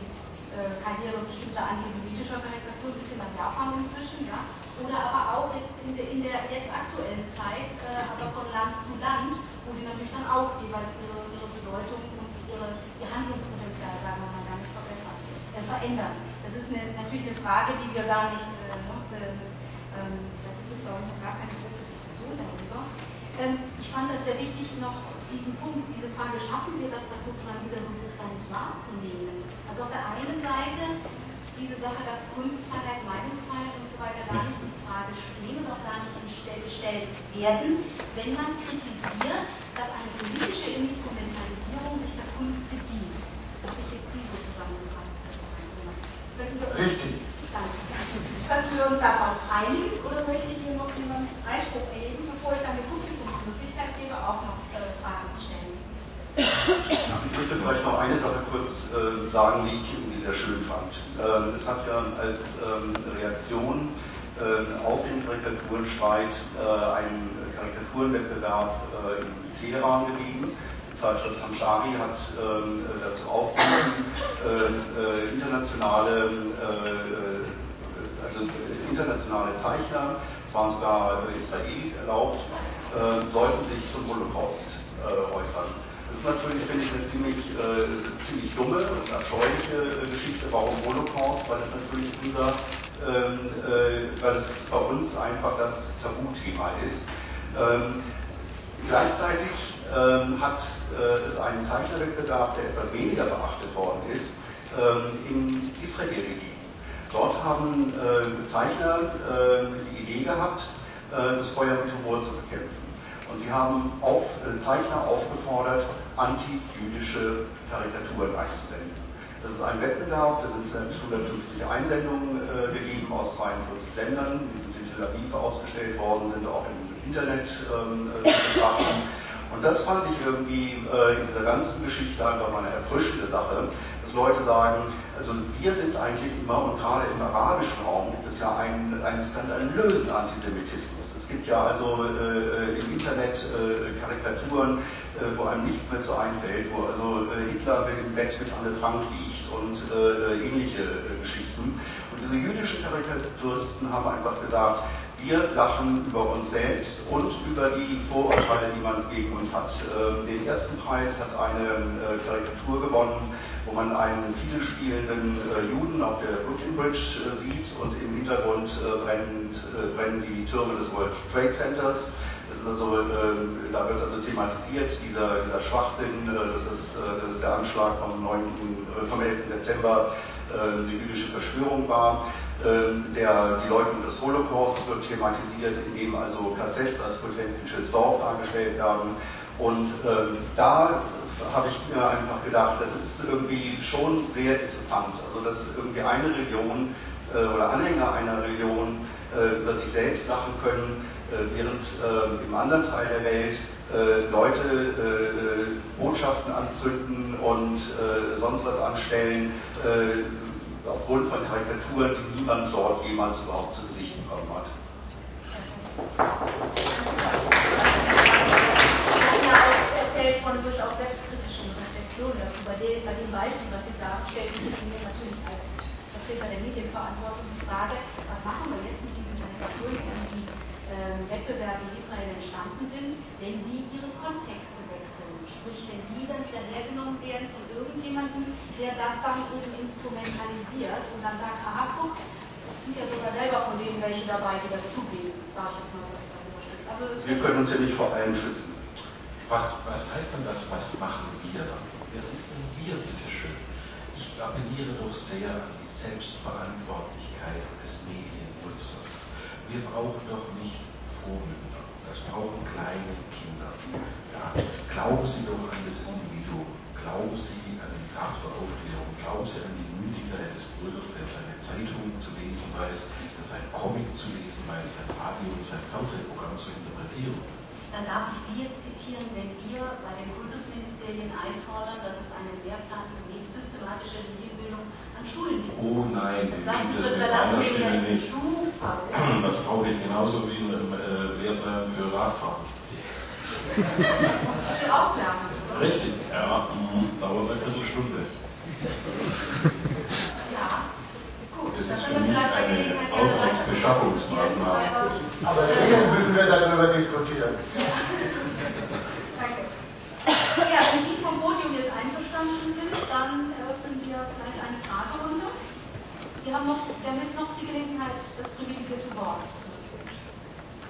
äh, Karriere bestimmter antisemitischer Karikaturen bis hin nach Japan inzwischen, ja, oder aber auch jetzt in der, in der jetzt aktuellen Zeit, äh, aber von Land zu Land, wo sie natürlich dann auch jeweils ihre, ihre Bedeutung und ihre, ihr Handlungspotenzial, sagen wir mal, gar nicht verbessern, äh, verändern. Das ist eine, natürlich eine Frage, die wir gar nicht äh, ähm, da gibt es, glaube ich, noch gar keine große Diskussion darüber. Ähm, ich fand es sehr wichtig, noch diesen Punkt, diese Frage, schaffen wir das, das sozusagen wieder so different wahrzunehmen? Also auf der einen Seite diese Sache, dass Kunstfreiheit, Meinungsfreiheit und so weiter gar nicht in Frage stehen und auch gar nicht gestellt werden, wenn man kritisiert, dass eine politische Instrumentalisierung sich der Kunst bedient. Habe ich jetzt Sie so zusammengefasst. Richtig. Könnten wir uns darauf einigen oder möchte hier noch jemand Einspruch erheben, bevor ich dann dem Publikum die Möglichkeit gebe, auch noch äh, Fragen zu stellen? Ich möchte vielleicht noch eine Sache kurz äh, sagen, die ich irgendwie sehr schön fand. Ähm, es hat ja als ähm, Reaktion äh, auf den Karikaturenstreit äh, einen Karikaturenwettbewerb äh, in Teheran gegeben Zeitschrift Hamshari hat ähm, dazu aufgerufen, äh, äh, internationale, äh, also internationale Zeichner, es waren sogar Israelis erlaubt, äh, sollten sich zum Holocaust äh, äußern. Das ist natürlich, finde ich, eine ziemlich, äh, ziemlich dumme und abscheuliche Geschichte. Warum Holocaust? Weil es natürlich unser, ähm, weil es bei uns einfach das Tabuthema ist. Ähm, gleichzeitig ähm, hat äh, es einen Zeichnerwettbewerb, der etwas weniger beachtet worden ist, ähm, in Israel gegeben. Dort haben äh, Zeichner äh, die Idee gehabt, äh, das Feuer mit Humor zu bekämpfen. Und sie haben auf, äh, Zeichner aufgefordert, anti-jüdische Karikaturen einzusenden. Das ist ein Wettbewerb, da sind 150 Einsendungen äh, gegeben aus 42 Ländern, die sind in Tel Aviv ausgestellt worden, sind auch im Internet ähm, zu betrachten. Und das fand ich irgendwie äh, in dieser ganzen Geschichte einfach mal eine erfrischende Sache, dass Leute sagen, also wir sind eigentlich immer, und gerade im arabischen Raum gibt es ja einen, einen skandalösen Antisemitismus. Es gibt ja also äh, im Internet äh, Karikaturen, äh, wo einem nichts mehr so einfällt, wo also äh, Hitler im Bett mit Anne Frank liegt und äh, ähnliche Geschichten. Diese jüdischen Karikaturisten haben einfach gesagt, wir lachen über uns selbst und über die Vorurteile, die man gegen uns hat. Ähm, den ersten Preis hat eine äh, Karikatur gewonnen, wo man einen vielspielenden äh, Juden auf der Brooklyn Bridge äh, sieht und im Hintergrund brennen, die Türme des World Trade Centers. Also, ähm, da wird also thematisiert, dieser, dieser Schwachsinn, das ist, das ist der Anschlag vom, 9., vom 11. September, die jüdische Verschwörung war. Ähm, der, die Leugnung des Holocaust wird thematisiert, indem also KZs als potentisches Dorf dargestellt werden. Und ähm, da habe ich mir einfach gedacht, das ist irgendwie schon sehr interessant. Also dass irgendwie eine Religion äh, oder Anhänger einer Religion äh, über sich selbst lachen können, äh, während äh, im anderen Teil der Welt äh, Leute äh, Botschaften anzünden und sonst was anstellen aufgrund von Karikaturen, die niemand dort jemals überhaupt zu Gesicht bekommen hat. Ja auch erzählt von durchaus selbstkritischen Reflexionen dazu. Bei dem, bei dem Beispiel, was Sie sagen, stellt sich mir natürlich als Vertreter der Medienverantwortung die Frage, was machen wir jetzt mit diesen Karikaturen, die an diesen äh, Wettbewerben in Israel entstanden sind, wenn die ihre Kontexte wechseln. Sprich, wenn die dann wieder hergenommen werden von irgendjemandem, der das dann eben instrumentalisiert und dann sagt, aha, guck, es sind ja sogar selber von denen welche dabei, die das zugeben, sage ich jetzt mal so. Also, wir können uns ja nicht vor allem schützen. Was, was heißt denn das, was machen wir dann? Wer ist denn wir, bitteschön? ich appelliere doch sehr an die Selbstverantwortlichkeit des Mediennutzers. Wir brauchen doch nicht Vormünder. Das brauchen kleine Kinder. Ja, glauben Sie doch an das Individuum. Glauben Sie an die Kraft der Aufklärung. Glauben Sie an die Mündigkeit des Bürgers, der seine Zeitung zu lesen weiß, der sein Comic zu lesen weiß, sein Radio sein Fernsehprogramm zu interpretieren. Dann darf ich Sie jetzt zitieren, wenn wir bei den Kultusministerien einfordern, dass es einen Lehrplan für systematische Medienbildung an Schulen gibt. Oh nein, das das lassen wir, mit meiner Stimme nicht. Super. Das brauche ich genauso wie einen äh, Lehrplan für Radfahren. Für Aufwärmen. oder? Richtig, ja, mhm. dauert eine Viertelstunde. Ja. Das ist können für wir mich vielleicht bei eine diskutieren. Aber hier müssen wir darüber diskutieren. Danke. Ja, wenn Sie vom Podium jetzt einverstanden sind, dann eröffnen wir gleich eine Fragerunde. Sie haben, noch, Sie haben jetzt noch die Gelegenheit, das privilegierte Wort zu nutzen.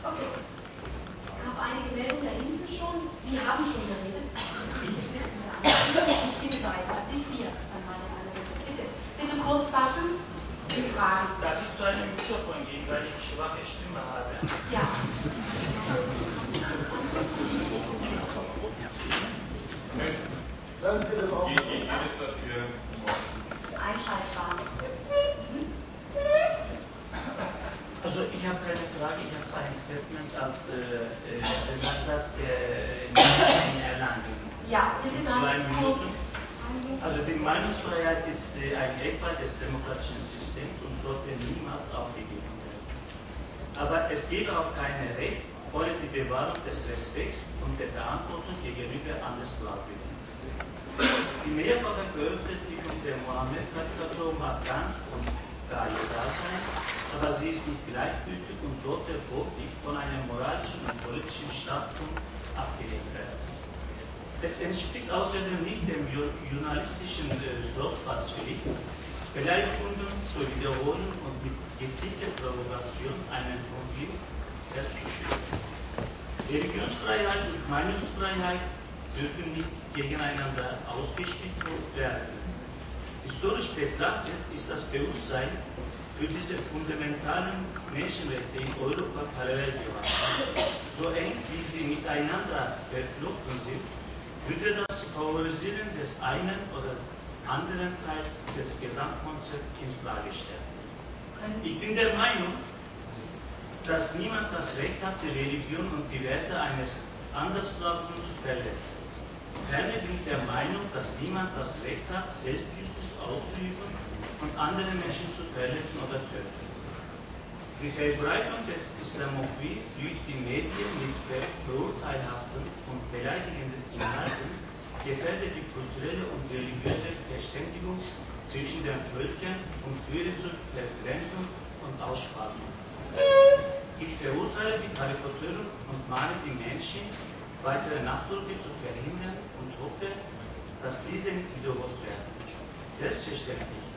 Okay. Ich habe einige Meldungen da hinten schon. Sie haben schon geredet. Ich bitte weiter. Sie vier, dann mal der eine bitte. Bitte, bitte kurz fassen. Darf ich zu einem Mikrofon gehen, weil ich schwache Stimme habe? Ja. Dann bitte auch. Einschaltbar. Also ich habe keine Frage, ich habe ein Statement, als äh, äh, gesagt hat, äh, in Erlangen. Ja, bitte ganz Minuten. kurz. Also die Meinungsfreiheit ist äh, ein Eckpfeiler des demokratischen Systems und sollte niemals aufgegeben werden. Aber es gibt auch kein Recht ohne die Bewahrung des Respekts und der Verantwortung gegenüber Andersgläubigen. Die mehrfache Veröffentlichung der Mohammed-Karikatur mag ganz und gar legal sein, aber sie ist nicht gleichgültig und sollte folglich von einem moralischen und politischen Standpunkt abgelehnt werden. Es entspricht außerdem nicht dem jo- journalistischen äh, Sorgfaltspflicht, Beleidigungen zu wiederholen und mit gezielter Provokation einen Konflikt herzuschüren. Religionsfreiheit und Meinungsfreiheit dürfen nicht gegeneinander ausgespielt werden. Historisch betrachtet ist das Bewusstsein für diese fundamentalen Menschenrechte in Europa parallel gewachsen. So eng wie sie miteinander verflochten sind, würde das Favorisieren des einen oder anderen Teils des Gesamtkonzepts in Frage stellen. Ich bin der Meinung, dass niemand das Recht hat, die Religion und die Werte eines Andersgläubigen zu verletzen. Ferner bin ich der Meinung, dass niemand das Recht hat, Selbstjustiz auszuüben und andere Menschen zu verletzen oder töten. Verbreitung des Islamophobie durch die Medien mit verurteilhaften und beleidigenden Inhalten gefährdet die kulturelle und religiöse Verständigung zwischen den Völkern und führt zur Verfremdung und Ausspaltung. Ich verurteile die Karikaturen und mahne die Menschen, weitere Nachdrücke zu verhindern und hoffe, dass diese nicht wiederholt werden. Selbstverständlich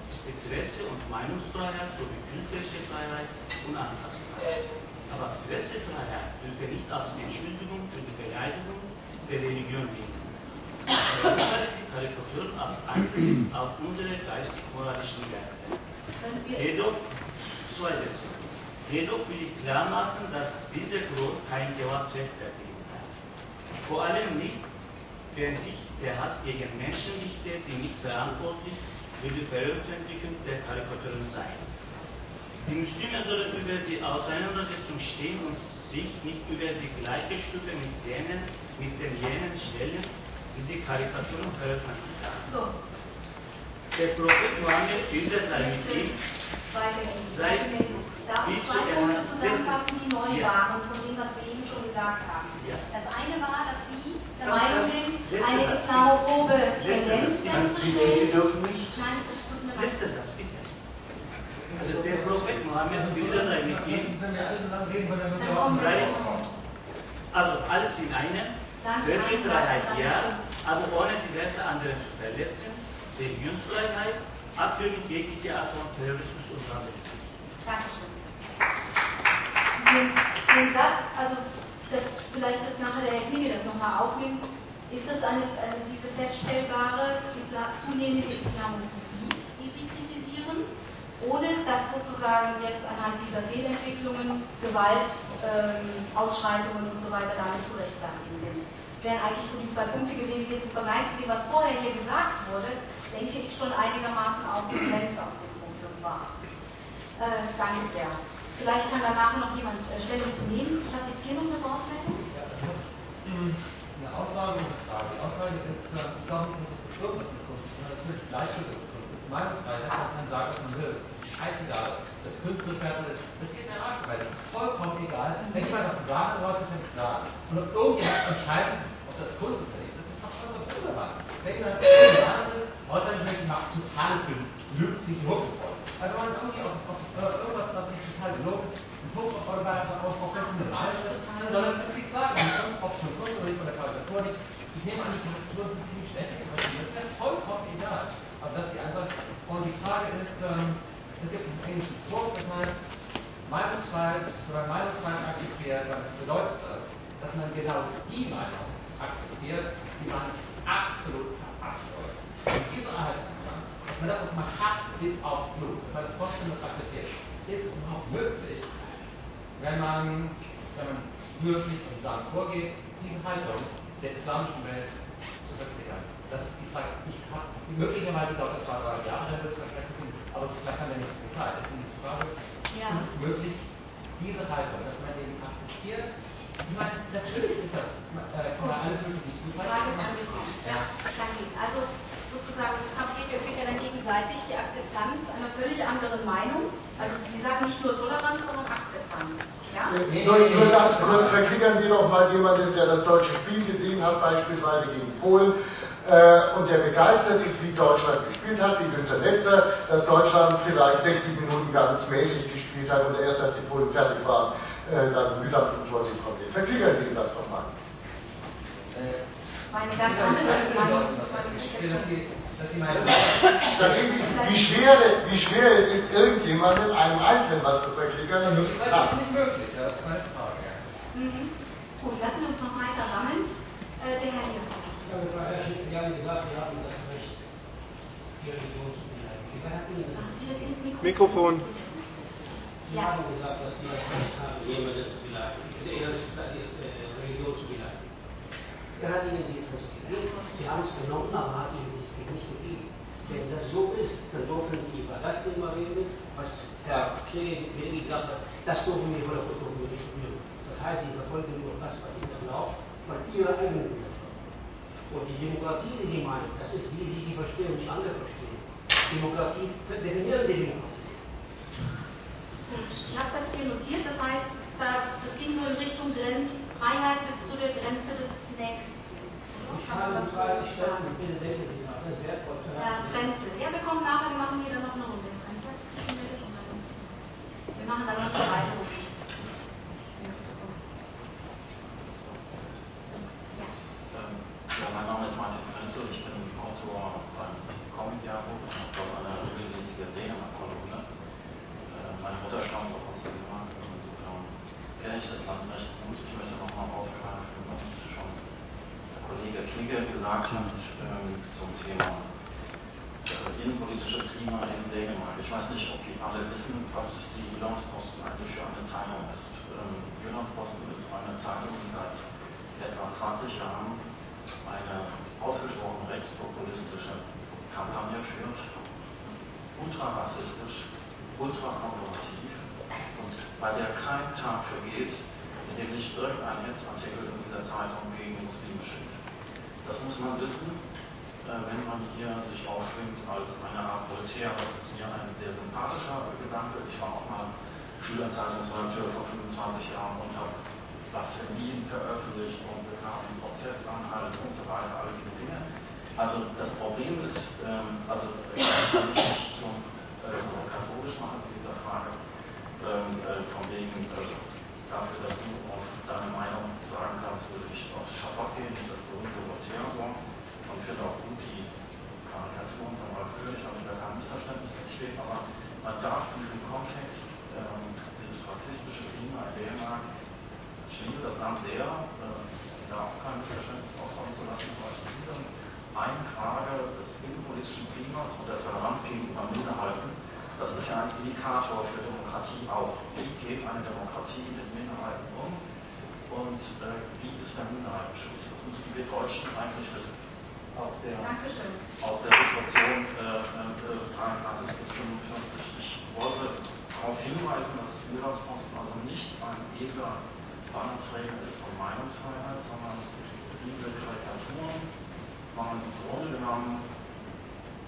Presse- und Meinungsfreiheit sowie künstlerische Freiheit unantastbar. Aber Pressefreiheit dürfe nicht als Entschuldigung für die Beleidigung der Religion dienen. Die Karikaturen als Angriff auf unsere geistig-moralischen Werte. Jedoch, zwei Sätze. Jedoch will ich klar machen, dass diese Brot kein Gewalt rechtfertigen kann. Vor allem nicht, wenn sich der Hass gegen Menschen richtet, die nicht verantwortlich für die Veröffentlichung der Karikaturen seien. Die Muslime sollen über die Auseinandersetzung stehen und sich nicht über die gleiche Stufe mit denen, mit den jenen stellen, die die Karikaturen veröffentlicht haben. so Der Prophet Mohammed, Friede sei mit ihm, weitergehen? Sei- Darf ich wie zwei zu zusammenfassen, die neu waren von dem, was wir eben schon gesagt haben? Das eine war, dass Sie der Das- Meinung das- sind, eine islamophobe Letzter Tendenz Satz. Sie, Sie festzustellen. dürfen nicht. Nein, das tut mir leid. Satz, bitte. Also der Prophet Mohammed, kommen wir sei, zum- also alles in einem, Satz, ja, aber ohne die Werte anderer zu verletzen, Religionsfreiheit, Ablehnung jeglicher Art von Terrorismus und Vandalismus. Dankeschön. Den, den Satz, also das, vielleicht ist nachher der Herr Knigge das nochmal aufnimmt, Ist das eine, eine diese feststellbare Islam, zunehmende Islamophobie, die Sie kritisieren, ohne dass sozusagen jetzt anhand dieser Fehlentwicklungen Gewalt, ähm, Ausschreitungen und so weiter damit zu sind? Das wären eigentlich so die zwei Punkte gewesen, die jetzt im Vergleich zu dem, was vorher hier gesagt wurde, denke ich schon einigermaßen auf dem Grenz auf dem Punkt war. Äh, danke sehr. Vielleicht kann danach noch jemand äh, Stellung zu nehmen. Ich habe jetzt hier noch eine Wortmeldung. Ja, eine Aussage und eine Frage. Die Aussage ist, äh, nicht, dass es Kunst ist, es ist wirklich Gleichstellungskunst. Es ist Meinungsfreiheit, man kann sagen, was man will. Es ist scheißegal, das künstlerisch wertvoll ist. Das geht mir Arsch weil das ist vollkommen egal. Wenn jemand zu sagen hat, kann ich sagen. Und ob irgendjemand entscheidet, ob das Kunst ist oder nicht, das ist doch vollkommen irrelevant. Wenn der Meinung ist, außer ich mache totales Glück, Druck. Also wenn man irgendwie auf, auf, irgendwas, was nicht total gelungen ist, einen Punkt auf eure auf, auf das moralisch ist, dann soll das natürlich sagen. Ob es von Kunst oder nicht von der Karikatur nicht. Ich nehme an, die Karikaturen sind ziemlich schlecht interpretiert. Das wäre vollkommen egal. Aber das ist die Antwort. Und die Frage ist, ähm, es gibt einen englischen Spruch, das heißt, Meinungsfreiheit, man Meinungsfreiheit akzeptiert, dann bedeutet das, dass man genau die Meinung akzeptiert, die man absolut verabscheut. Und diese Einheit dass man das, was man hasst, bis aufs Blut, dass man trotzdem das akzeptiert. Ist es überhaupt möglich, wenn man, wenn man wirklich und dann vorgeht, diese Haltung der islamischen Welt zu verklären? Das ist die Frage. Ich habe möglicherweise dauert es zwei, drei Jahre, dann wird es vielleicht sind, aber vielleicht haben wir nicht so viel Zeit. Deswegen ist die Frage, ja. ist es möglich, diese Haltung, dass man den akzeptiert, ich meine, natürlich ist das, äh, kann man alles ist angekommen. Ja. Also sozusagen, es geht, geht ja dann gegenseitig die Akzeptanz einer völlig anderen Meinung. Also Sie sagen nicht nur Toleranz, sondern Akzeptanz. Ja? Nee, nur, nur ganz kurz verklickern Sie doch mal jemanden, der das deutsche Spiel gesehen hat, beispielsweise gegen Polen, äh, und der begeistert ist, wie Deutschland gespielt hat, wie Günter Netzer, dass Deutschland vielleicht 60 Minuten ganz mäßig gespielt hat und erst als die Polen fertig waren, äh, dann gekommen ist. Verklickern Sie das doch mal. Meine ganz andere Meinung wie schwer, wie schwer es ist, irgendjemandem einem Einzelnen was zu verklickern. Das ist nicht möglich, das ist meine Frage. Mhm. Gut, lassen wir uns noch weiter sammeln. Äh, der Herr hier. Ja, Frau Herrschel, Sie haben gesagt, Sie haben das Recht, die Religion zu beleidigen. Wer hat Ihnen das Mikrofon? Das das beleidigen. Wer hat Ihnen dieses Recht gegeben? Sie haben es genommen, aber hat Ihnen Recht nicht gegeben. Wenn das so ist, dann dürfen Sie über das Thema reden, was Herr Knege gesagt hat. Das dürfen wir von der Kultur nicht berühren. Das heißt, Sie verfolgen nur das, was Sie glauben, von Ihrer eigenen. Und die Demokratie, die Sie meinen, das ist, wie Sie sie verstehen nicht andere verstehen. Demokratie, definieren Sie Demokratie. Gut, ich habe das hier notiert, das heißt, das ging so in Richtung Grenzfreiheit bis zu der Grenze des Nächsten. Ich habe eine Frage gestellt Sie nach, das ist wertvoll. Ja, Grenze. Ja, wir kommen nachher, wir machen hier dann noch eine Runde. Wir machen dann noch eine zweite Runde. Ja, mein Name ist Martin Frenzel, ich bin Autor beim Comic-Jahrbuch und habe dort eine regelmäßige Dänemark-Kolumne. Äh, meine Mutter stammt auch aus Dänemark, insofern kenne ich das Land recht gut. Ich möchte nochmal aufgreifen, was schon der Kollege Knigge gesagt hat ähm, zum Thema äh, innenpolitisches Klima in Dänemark. Ich weiß nicht, ob die alle wissen, was die Jyllandsposten eigentlich für eine Zeitung ist. Ähm, Jyllandsposten ist eine Zeitung, die seit etwa 20 Jahren eine ausgesprochen rechtspopulistische Kampagne führt, ultrarassistisch, ultrakonservativ und bei der kein Tag vergeht, in dem nicht irgendein Hetzartikel in dieser Zeitung gegen Muslime steht. Das muss man wissen, äh, wenn man hier sich aufschwingt als eine Art Voltaire. Das ist mir ein sehr sympathischer Gedanke. Ich war auch mal Schülerzeitungsredakteur vor 25 Jahren und habe Blasphemien veröffentlicht und bekam Prozessanhalt und so weiter, all diese Dinge. Also das Problem ist, ähm, also ich mich nicht zum äh, katholisch machen in dieser Frage, ähm, äh, von wegen äh, dafür, dass du auf deine Meinung sagen kannst, würde ich auf Schafott gehen, das berühmte Voltaire-Wort. Und ich finde auch gut die Karikaturen von König, damit da kein Missverständnis entsteht, aber man darf diesen Kontext, ähm, dieses rassistische Klima in Dänemark ich liebe das Land sehr, äh, da auch kein Missverständnis aufkommen zu lassen, aber in dieser einen Frage des innenpolitischen Klimas und der Toleranz gegenüber Minderheiten, das ist ja ein Indikator für Demokratie auch. Wie geht eine Demokratie mit Minderheiten um und äh, wie ist der Minderheitenschutz? Das müssen wir Deutschen eigentlich wissen. Aus der, aus der Situation äh, 33 bis 45. Ich wollte darauf hinweisen, dass Bildungsposten also nicht ein edler Bannerträger ist von Meinungsfreiheit, sondern diese Karikaturen waren im Grunde genommen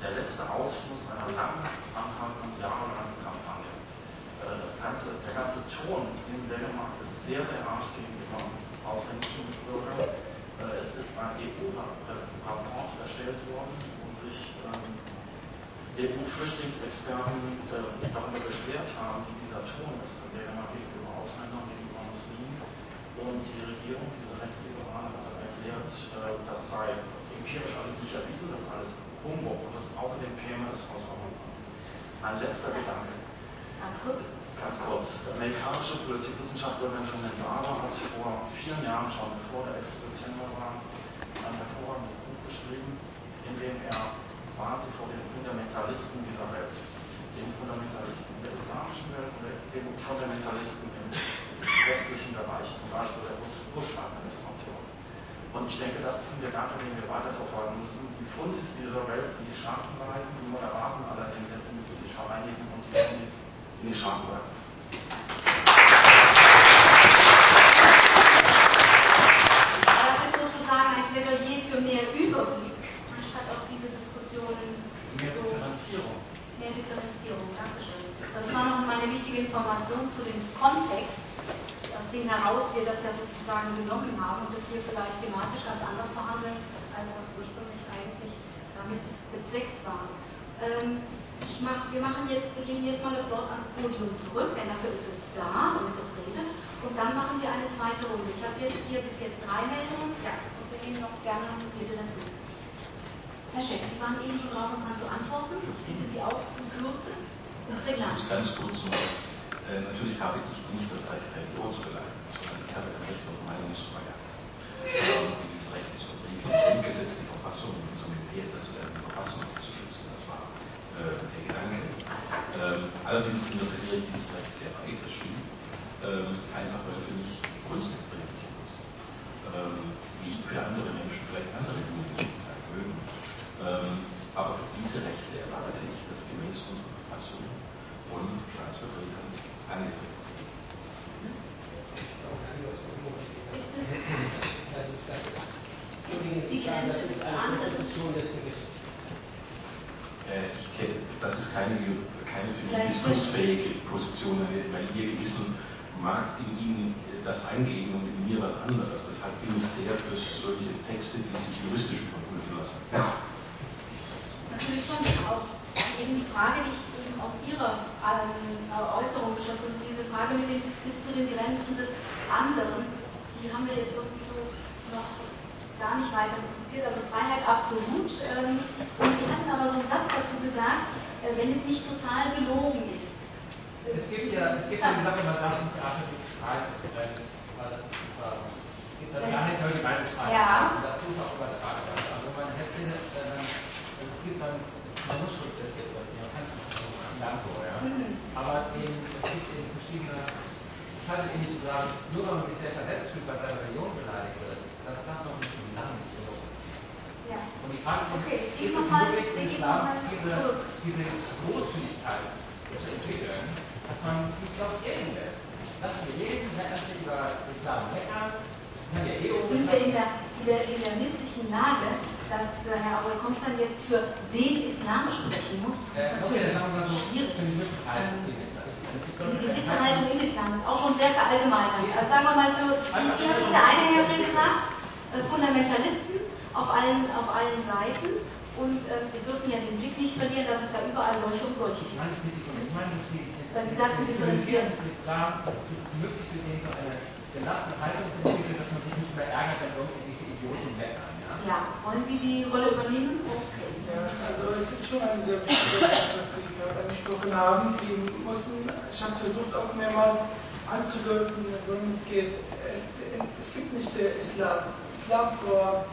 der letzte Ausfluss einer langen anhaltenden, jahrelangen Kampagne. Äh, das ganze, der ganze Ton in Dänemark ist sehr, sehr hart gegenüber ausländischen Bürgern. Äh, es ist ein EU-Rapport erstellt worden, wo sich ähm, EU-Flüchtlingsexperten äh, darüber beschwert haben, wie dieser Ton ist in Dänemark gegenüber Ausländern, gegenüber Muslimen. Und die Regierung, diese Rechtsliberale, hat erklärt, das sei empirisch alles nicht erwiesen, das ist alles Humbug und das, außerdem käme es aus Europa. Ein letzter Gedanke. Ganz kurz. Ganz kurz. Amerikanische Politikwissenschaftlerin Janet Barber hat vor vielen Jahren, schon bevor der 11. September war, ein hervorragendes Buch geschrieben, in dem er warnte vor den Fundamentalisten dieser Welt. Den Fundamentalisten der islamischen Welt und den Fundamentalisten im westlichen Bereich, zum Beispiel der Bush-Administration. Und ich denke, das ist ein Gedanke, den wir weiterverfolgen müssen. Die Fundis dieser Welt, die Schatten weisen, die Moderaten aller die müssen sich vereinigen und die Fundis in die Schatten weisen. Das ist sozusagen ein Plädoyer für mehr Überblick, anstatt auf diese Diskussionen mehr Differenzierung. Mehr Differenzierung, Dankeschön. Das war noch mal eine wichtige Information zu dem Kontext aus dem heraus wir das ja sozusagen genommen haben und dass wir vielleicht thematisch ganz anders verhandeln, als das ursprünglich eigentlich damit bezweckt war. Ähm, mach, wir machen jetzt, geben jetzt mal das Wort ans Podium zurück, denn dafür ist es da, damit es redet. Und dann machen wir eine zweite Runde. Ich habe jetzt hier bis jetzt drei Meldungen. Ja, und wir nehmen noch gerne noch bitte dazu. Herr Scheck, Sie waren eben schon drauf und zu antworten. Bitte Sie auch in Kürze. Prägnant. Ganz kurz nur. Äh, natürlich habe ich nicht das Recht, Religion zu beleidigen, sondern ich habe ein Recht auf Meinungsfreiheit. Ähm, dieses Recht ist verbrieft im Grundgesetz, die Verfassung und unser Militär ist dazu da, die Verfassung zu schützen. Das war äh, der Gedanke. Ähm, allerdings interpretiere ich dieses Recht sehr weit, stimmt. Ähm, einfach weil für mich grundsätzlich ist. Ähm, wie für andere Menschen vielleicht andere. Ähm, aber für diese Rechte erwarte ich, dass gemäß unserer Verfassung von Staatsvertretern angegriffen. Des Gerichts. Ich kenne, das ist keine, keine diskursfähige Position, weil Ihr Gewissen mag in Ihnen das eingehen und in mir was anderes. Deshalb bin ich sehr für solche Texte, die sich juristisch überprüfen lassen. Natürlich schon, auch eben die Frage, die ich eben aus Ihrer ähm, Äußerung geschöpft habe, diese Frage mit den, bis zu den Grenzen des anderen, die haben wir jetzt irgendwie so noch gar nicht weiter diskutiert. Also Freiheit absolut. Ähm, und Sie hatten aber so einen Satz dazu gesagt, äh, wenn es nicht total gelogen ist. Es gibt ja, es gibt ja die Sache, man darf nicht Theater mit Streit trennen, weil das ist sozusagen, gibt dann gar nicht nur die beiden Streits. Ja. Das ist auch übertragbar. Also man hätte, äh, es gibt dann, man muss Schriftstücke überziehen, man kann es nicht Blanco, ja. Mhm. Aber eben, es gibt eben verschiedene, ich halte eben zu sagen, nur wenn man sich sehr verletzt fühlt, weil seine Religion beleidigt wird, dass das noch nicht lang nicht genug ist. Ja. Und die Frage ist, okay, ist es möglich, im Islam diese, diese Großzügigkeit zu entwickeln, dass man die Glaube jeden lässt? Lassen wir jeden letztendlich über Islam meckern, sind wir in der, in der, in der misslichen Lage, dass äh, Herr Aul Komstan jetzt für den Islam sprechen muss. Das ist natürlich schwierig. Eine gewisse Haltung im Islam ist auch schon sehr verallgemeinert. Also sagen wir mal, für, wie hat es der eine Herr hier gesagt? Äh, Fundamentalisten auf allen, auf allen Seiten. Und äh, wir dürfen ja den Blick nicht verlieren, dass es ja überall solche und solche gibt. Weil Sie sagten, differenzieren. Islam, ist möglich für den so eine gelassene Haltung zu entwickeln, dass man sich nicht mehr ärgert, wenn irgendwelche Idioten meckern. Ja? ja, wollen Sie die Rolle übernehmen? Okay. Ja, also es ist schon ein sehr wichtiges, was Sie gerade angesprochen haben. Die Muslimen, ich habe versucht auch mehrmals anzudeuten, worum es geht. Es gibt nicht den Islam. Islam vor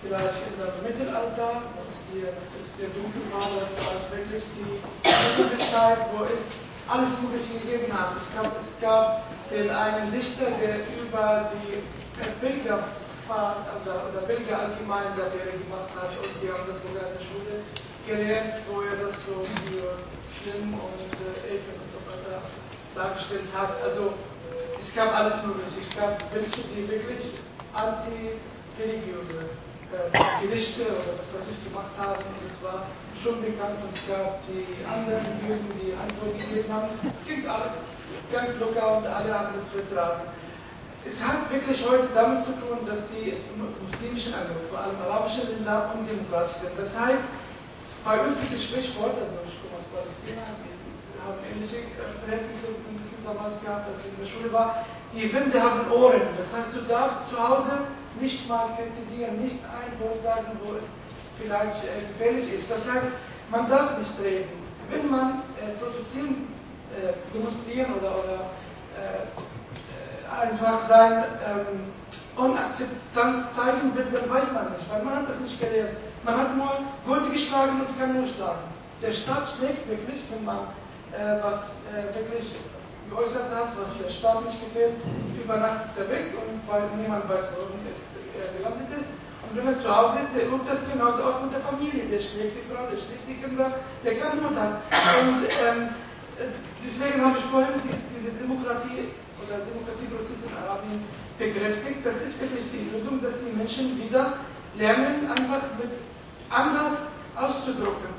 vielleicht in das Mittelalter, das hier sehr dunkel war, als wirklich die Zeit, wo es alles Mögliche gegeben hat. Es gab, es gab den einen Dichter, der über die Pilgerfahrt oder, oder Pilger allgemein Satire gemacht hat und die haben das sogar in der Schule gelernt, wo er das so für schlimm und äh, ekel und so weiter dargestellt hat. Also es gab alles Mögliche. Es gab welche, die wirklich anti-religiöse äh, Gerichte oder was weiß ich gemacht haben. Es war schon bekannt es gab die anderen Religiösen, die Antwort gegeben haben. Es klingt alles ganz locker und alle haben es vertragen. Es hat wirklich heute damit zu tun, dass die muslimischen, also vor allem arabischen Länder undemokratisch sind. Das heißt, bei uns gibt es Sprichwort, also ich komme aus Palästina, wir haben ähnliche äh, Verhältnisse ein bisschen damals gehabt, als ich in der Schule war. Die Winde haben Ohren. Das heißt, du darfst zu Hause nicht mal kritisieren, nicht ein Wort sagen, wo es vielleicht äh, gefährlich ist. Das heißt, man darf nicht reden. Wenn man äh, produzieren, äh, demonstrieren oder, oder äh, äh, einfach sein ähm, Unakzeptanz zeigen will, dann weiß man nicht, weil man hat das nicht gelernt. Man hat nur Gurte geschlagen und kann nur schlagen. Der Staat schlägt wirklich, wenn man äh, was wirklich geäußert hat, was der Staat nicht gefällt, über Nacht ist er weg und weil niemand weiß, warum er gelandet ist. Und wenn er zu Hause ist, der übt das genauso aus mit der Familie. Der schlägt die Frau, der schlägt die Kinder, der kann nur das. Und ähm, deswegen habe ich vorhin die, diese Demokratie oder Demokratieprozess in Arabien bekräftigt. Das ist wirklich die Lösung, dass die Menschen wieder lernen, einfach mit anders auszudrücken.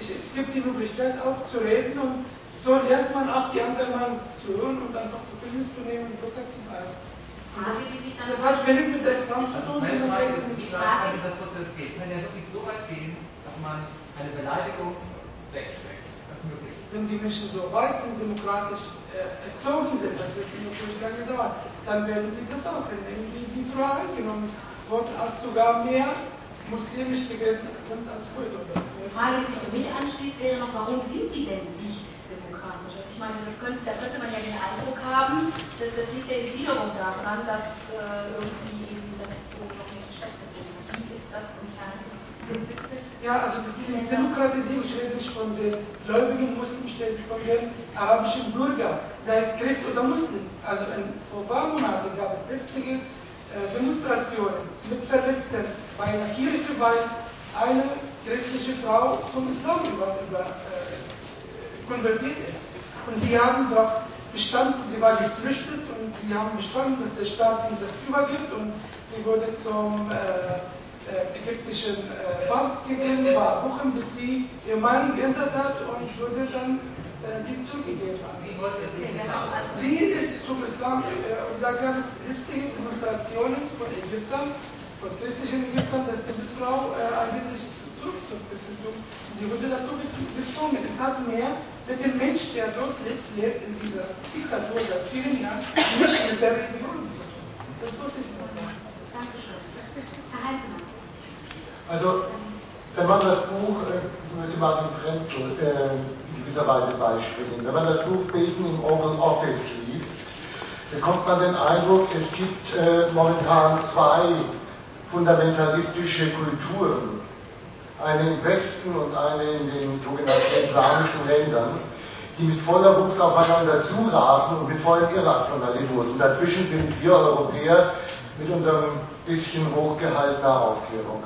Ich, es gibt die Möglichkeit auch zu reden und so lernt man auch die anderen mal zu hören und einfach Kenntnis zu nehmen und locker zu bleiben. Das hat wenig mit der Islam zu tun. Meine Frage ist, wie weit dieser Prozess geht. Kann ja wirklich so weit gehen, dass man eine Beleidigung wegsteckt. Wenn die Menschen so weit sind, demokratisch äh, erzogen sind, das wird natürlich lange dauern, dann werden sie das auch wie die Frau eingenommen wurden, als sogar mehr muslimisch gewesen sind als früher. Die Frage, die für mich anschließt, wäre noch, warum sind sie denn nicht demokratisch. Also ich meine, das könnte, da könnte man ja den Eindruck haben, dass das liegt ja wiederum daran, dass äh, irgendwie das so noch nicht stattgefunden hat. Wie ist das im Kern? Ja, also die Demokratisierung, nicht von den gläubigen Muslimen, rede von den arabischen Bürgern, sei es Christ oder Muslim. Also in, vor ein paar Monaten gab es heftige äh, Demonstrationen mit Verletzten bei einer Kirche, weil eine christliche Frau zum Islam über, über äh, konvertiert ist. Und sie haben darauf bestanden, sie war geflüchtet und sie haben bestanden, dass der Staat ihnen das übergibt und sie wurde zum äh, äh, ägyptischen äh, Papst gegeben, war Wochen, bis sie ihr Meinung geändert hat und wurde dann äh, sie zugegeben. Sie ist zum Islam äh, und da gab es heftige Demonstrationen von Ägyptern, von christlichen Ägyptern, dass diese Frau äh, eigentlich zurück zur Christentum. Sie wurde dazu gezwungen. Es hat mehr mit dem Mensch, der dort lebt, lebt in dieser Diktatur seit vielen Jahren, nicht mit der Religion zu tun. Das wollte ich nur sagen. Dankeschön. Herr Heinzemann. Also, wenn man das Buch, äh, möchte Martin Frenzel äh, in gewisser Weise beispringen, wenn man das Buch Beten im Oval Office liest, bekommt man den Eindruck, es gibt äh, momentan zwei fundamentalistische Kulturen eine im Westen und eine in den sogenannten islamischen Ländern, die mit voller Wucht aufeinander zurasen und mit vollem Irrationalismus. Und dazwischen sind wir Europäer mit unserem bisschen hochgehaltener Aufklärung.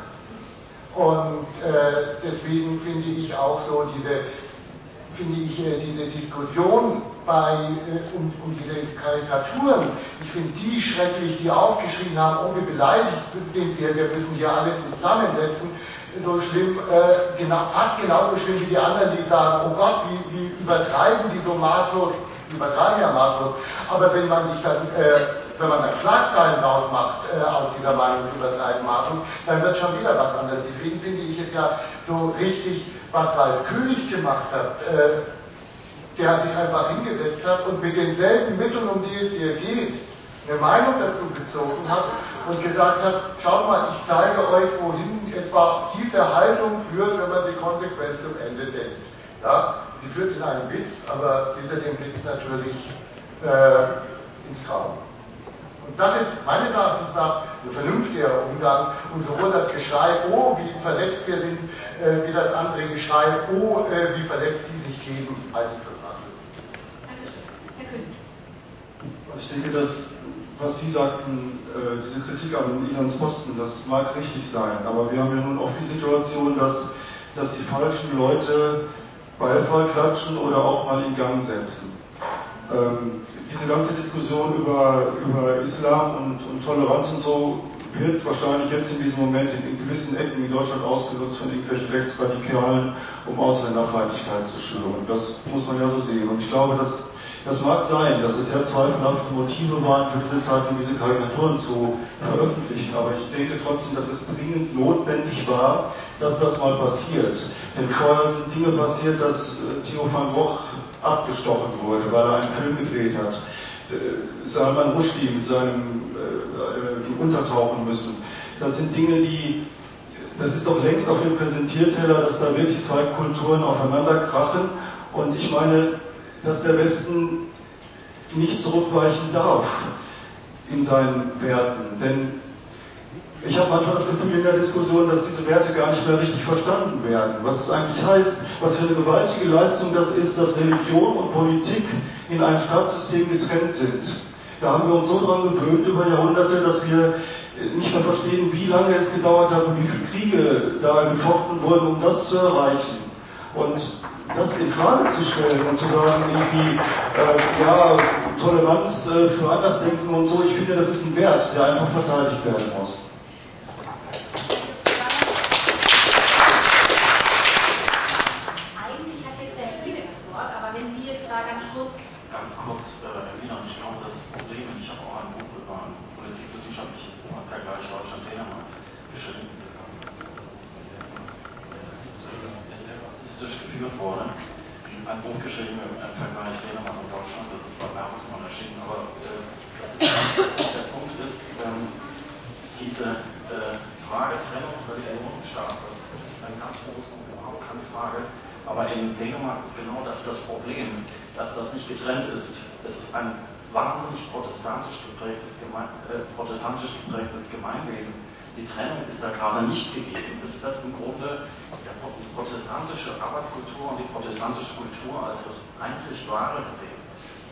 Und äh, deswegen finde ich auch so diese, finde ich äh, diese Diskussion bei, äh, um, um diese Karikaturen, ich finde die schrecklich, die aufgeschrieben haben, oh wie beleidigt sind wir, wir müssen hier alle zusammensetzen so schlimm, genau, fast genauso schlimm wie die anderen, die sagen, oh Gott, wie, wie übertreiben die so maßlos, übertreiben ja maßlos, aber wenn man sich dann, äh, wenn man dann Schlagzeilen draus macht äh, aus dieser Meinung übertreiben maßlos, dann wird schon wieder was anderes. Deswegen finde ich es ja so richtig, was Ralf König gemacht hat, äh, der sich einfach hingesetzt hat und mit denselben Mitteln, um die es hier geht, eine Meinung dazu bezogen hat und gesagt hat, schaut mal, ich zeige euch, wohin etwa diese Haltung führt, wenn man sie konsequent zum Ende denkt. Ja, sie führt in einen Witz, aber hinter dem Witz natürlich äh, ins Grab. Und das ist meines Erachtens nach ein vernünftiger Umgang. Und sowohl das Geschrei, oh, wie verletzt wir sind, äh, wie das andere Geschrei, oh, äh, wie verletzt die sich geben, halte ich für also ich denke, dass, was Sie sagten, äh, diese Kritik an Ilans Posten, das mag richtig sein, aber wir haben ja nun auch die Situation, dass, dass die falschen Leute Beifall klatschen oder auch mal in Gang setzen. Ähm, diese ganze Diskussion über, über Islam und, und Toleranz und so wird wahrscheinlich jetzt in diesem Moment in, gewissen Ecken in Deutschland ausgenutzt von irgendwelchen Rechtsradikalen, um Ausländerfeindlichkeit zu schüren. Das muss man ja so sehen. Und ich glaube, dass das mag sein, dass es ja zweifelhafte Motive waren, für diese Zeitung diese Karikaturen zu veröffentlichen, aber ich denke trotzdem, dass es dringend notwendig war, dass das mal passiert. Denn vorher sind Dinge passiert, dass äh, Theo van Gogh abgestochen wurde, weil er einen Film gedreht hat. Äh, Salman Rushdie mit seinem äh, Untertauchen müssen. Das sind Dinge, die, das ist doch längst auf dem Präsentierteller, dass da wirklich zwei Kulturen aufeinander krachen. Und ich meine, dass der Westen nicht zurückweichen darf in seinen Werten. Denn ich habe manchmal das Gefühl in der Diskussion, dass diese Werte gar nicht mehr richtig verstanden werden. Was es eigentlich heißt, was für eine gewaltige Leistung das ist, dass Religion und Politik in einem Staatssystem getrennt sind. Da haben wir uns so dran gewöhnt über Jahrhunderte, dass wir nicht mehr verstehen, wie lange es gedauert hat und wie viele Kriege da gefochten wurden, um das zu erreichen. Und das in Frage zu stellen und zu sagen, irgendwie, äh, ja, Toleranz äh, für Andersdenken und so, ich finde, das ist ein Wert, der einfach verteidigt werden muss. Eigentlich hat jetzt Herr Friede das Wort, aber wenn Sie jetzt da ganz kurz. Ganz kurz, äh, Herr Wiener, ich glaube, das Problem, ich habe auch ein Buch über ein politikwissenschaftliches Buch am Vergleich Deutschland-Dänemark geschrieben statistisch geführt wurde. Ein Buch geschrieben im Vergleich Dänemark und Deutschland, das ist bei Bertelsmann erschienen, aber äh, der Punkt ist, ähm, diese äh, Frage Trennung Staat, das ist ein ganz großes und überhaupt keine Frage. Aber in Dänemark ist genau das das Problem, dass das nicht getrennt ist. Es ist ein wahnsinnig protestantisch geprägtes, Geme äh, protestantisch geprägtes Gemeinwesen die Trennung ist da gerade nicht gegeben. Es wird im Grunde die protestantische Arbeitskultur und die protestantische Kultur als das einzig Wahre gesehen.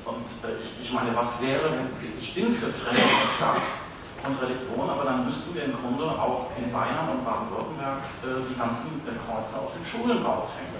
Und äh, ich, ich, meine, was wäre, wenn ich bin für Trennung von Staat und Religion, aber dann müssten wir im Grunde auch in Bayern und Baden-Württemberg äh, die ganzen äh, Kreuze aus den Schulen raushängen.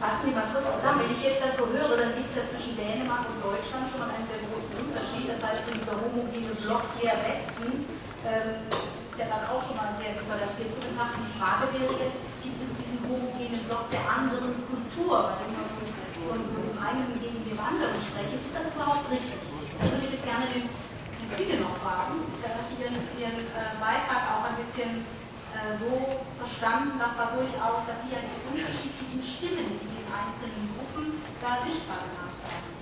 Fassen wir mal kurz zusammen. Wenn ich jetzt das so höre, dann gibt es ja zwischen Dänemark und Deutschland schon mal einen sehr großen Unterschied. Das heißt, dieser homogene Block der Westen ähm, ist ja dann auch schon mal sehr differenziert zu betrachten. Die Frage wäre jetzt, gibt es diesen homogenen Block der anderen Kultur, weil ich mal von, von so dem einen gegen dem anderen spreche. Ist das überhaupt richtig? Da würde ich jetzt gerne den Herrn Kriege noch fragen. Da hat Ihren, Ihren äh, Beitrag auch ein bisschen äh, so verstanden, dass da durchaus, dass Sie ja die unterschiedlichen Stimmen in den einzelnen Gruppen da sichtbar gemacht werden.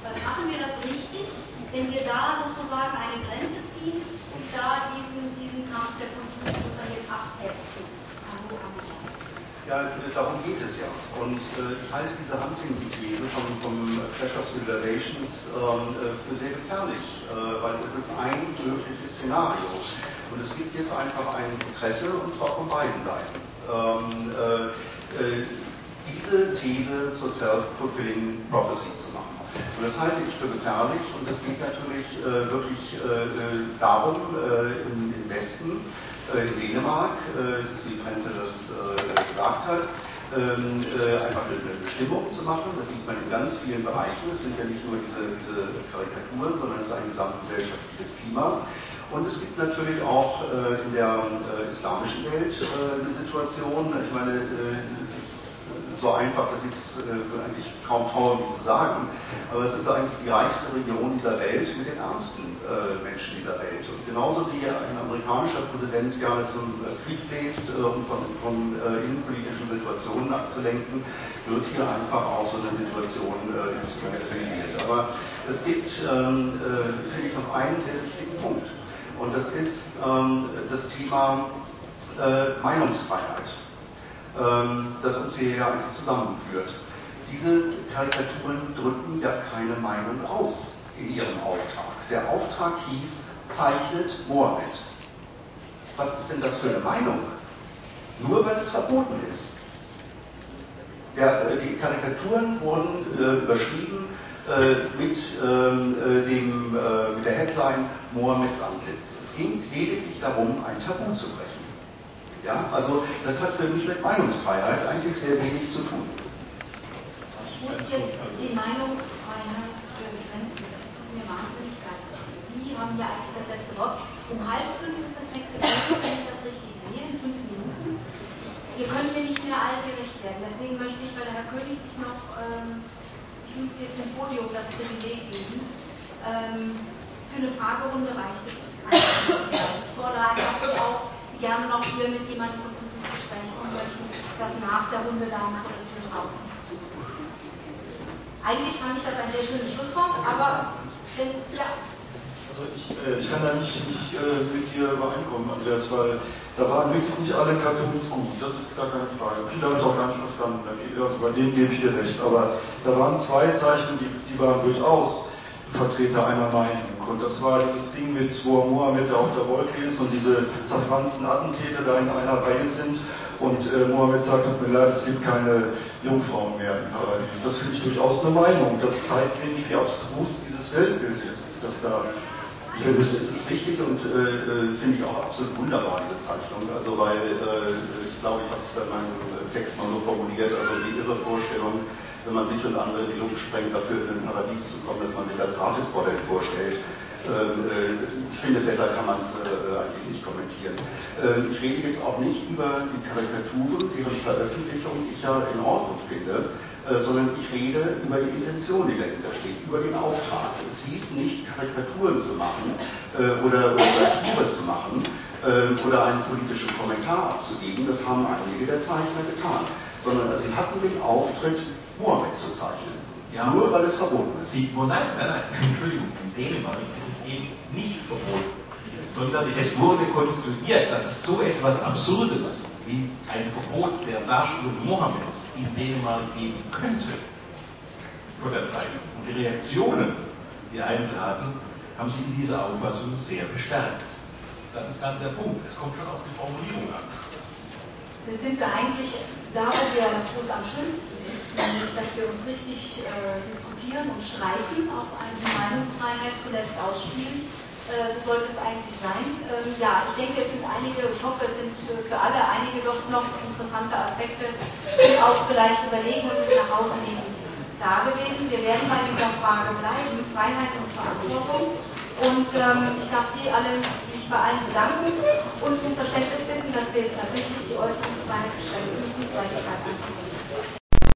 Dann machen wir das richtig, wenn wir da sozusagen eine Grenze ziehen und da diesen, diesen Kampf der Kultur sozusagen jetzt abtesten. Also ja, darum geht es ja. Und äh, ich halte diese Hunting-These vom, vom Clash of Civilizations äh, für sehr gefährlich, äh, weil es ist ein mögliches Szenario. Und es gibt jetzt einfach ein Interesse, und zwar von beiden Seiten. Ähm, äh, äh, diese These zur Self-Fulfilling Prophecy zu machen. Und das halte ich für gefährlich und es geht natürlich äh, wirklich darum, im, im Westen, in Dänemark, wie Frenzel das gesagt hat, ähm, äh, einfach eine, eine Bestimmung zu machen. Das sieht man in ganz vielen Bereichen. Es sind ja nicht nur diese, diese Karikaturen, sondern es ist ein gesamtgesellschaftliches Klima. Und es gibt natürlich auch äh, in der äh, islamischen Welt äh, eine Situation, ich meine, äh, es ist so einfach, dass ich es äh, eigentlich kaum traue, mich zu sagen, aber es ist eigentlich die reichste Region dieser Welt mit den ärmsten äh, Menschen dieser Welt. Und genauso wie ein amerikanischer Präsident gerne zum Krieg bläst, um von, von innenpolitischen Situationen abzulenken, wird hier einfach auch so eine Situation instrumentalisiert. Aber es gibt, ähm, finde ich, noch einen sehr wichtigen Punkt. Und das ist ähm, das Thema Meinungsfreiheit. ähm, das uns hier ja eigentlich zusammenführt. Diese Karikaturen drücken ja keine Meinung aus in ihrem Auftrag. Der Auftrag hieß, zeichnet Mohammed. Was ist denn das für eine Meinung? Nur weil es verboten ist. Ja, äh, die Karikaturen wurden äh, überschrieben äh, mit, ähm, äh, dem, äh, mit der Headline Mohammeds Antlitz. Es ging lediglich darum, ein Tabu zu brechen. Ja, also das hat für mich mit Meinungsfreiheit eigentlich sehr wenig zu tun. Ich muss jetzt die Meinungsfreiheit begrenzen. Das tut mir wahnsinnig leid. Sie haben ja eigentlich das letzte Wort. Um halb fünf ist das nächste Wort, wenn ich das richtig sehe, in fünf Minuten. Wir können hier nicht mehr allen gerecht werden. Deswegen möchte ich, weil der Herr König sich noch, ähm, müsste jetzt dem Podium das Privileg geben, ähm, für eine Fragerunde reicht es. Ich fordere einfach auch gerne noch hier mit jemandem von uns ins Gespräch kommen möchten, das nach der Runde dann vor der Tür draußen Eigentlich fand ich das ein sehr schönes Schlusswort, aber wenn, ja. Also ich, äh, ich kann da nicht, nicht äh, mit dir übereinkommen, Andreas, weil da waren wirklich nicht alle Cartoons gut, das ist gar keine Frage. Viele habe ich auch gar nicht verstanden, also bei denen gebe ich dir recht. Aber da waren zwei Zeichen, die, die waren durchaus Vertreter einer Meinung. Und das war dieses Ding mit, wo Mohammed da auf der Wolke ist und diese zerfransten Attentäter da in einer Reihe sind. Und äh, Mohammed sagt, tut mir leid, es gibt keine Jungfrauen mehr im Paradies. Das finde ich durchaus eine Meinung. Das zeigt nämlich, wie abstrus dieses Weltbild ist, das da es ist richtig und äh, äh, finde ich auch absolut wunderbar, diese Zeichnung. Also weil äh, ich glaube, ich habe es in meinem Text mal so formuliert, also die irre Vorstellung, wenn man sich und andere die Luft sprengt, dafür in ein Paradies zu kommen, dass man sich das Gratismodell vorstellt. Ähm, äh, ich finde, besser kann man es äh, eigentlich nicht kommentieren. Ähm, ich rede jetzt auch nicht über die Karikaturen, deren Veröffentlichung ich ja in Ordnung finde, äh, sondern ich rede über die Intention, die dahinter steht, über den Auftrag. Es hieß nicht, Karikaturen zu machen oder, oder Satire zu machen oder einen politischen Kommentar abzugeben. Das haben einige der Zeichner getan. Sondern sie hatten den Auftritt, Mohammed zu zeichnen. Ja. Nur weil es verboten ist. Sie, oh nein, nein, nein, Entschuldigung, in Dänemark ist es eben nicht verboten, sondern es wurde konstruiert, dass es so etwas Absurdes wie ein Verbot der Darstellung Mohammeds in Dänemark geben könnte vor der Zeit. Und die Reaktionen, die eintraten, haben sie in dieser Auffassung sehr bestärkt. Das ist dann der Punkt. Es kommt schon auf die Formulierung an. Jetzt sind wir eigentlich da, wo, wo es am schönsten ist, nämlich, dass wir uns richtig äh, diskutieren und streiten, auf eine Meinungsfreiheit zuletzt ausspielen. Äh, so sollte es eigentlich sein. Ähm, ja, ich denke, es sind einige, ich hoffe, es sind für, für alle einige doch noch interessante Aspekte, die auch vielleicht überlegen und nach Hause nehmen da gewesen. Wir werden bei dieser Frage bleiben, Freiheit und Verantwortung. Und ähm, ich darf Sie alle sich bei allen bedanken und um Verständnis bitten, dass wir jetzt tatsächlich die Äußerungsfreiheit beschränken müssen, weil die Zeit einfach ist.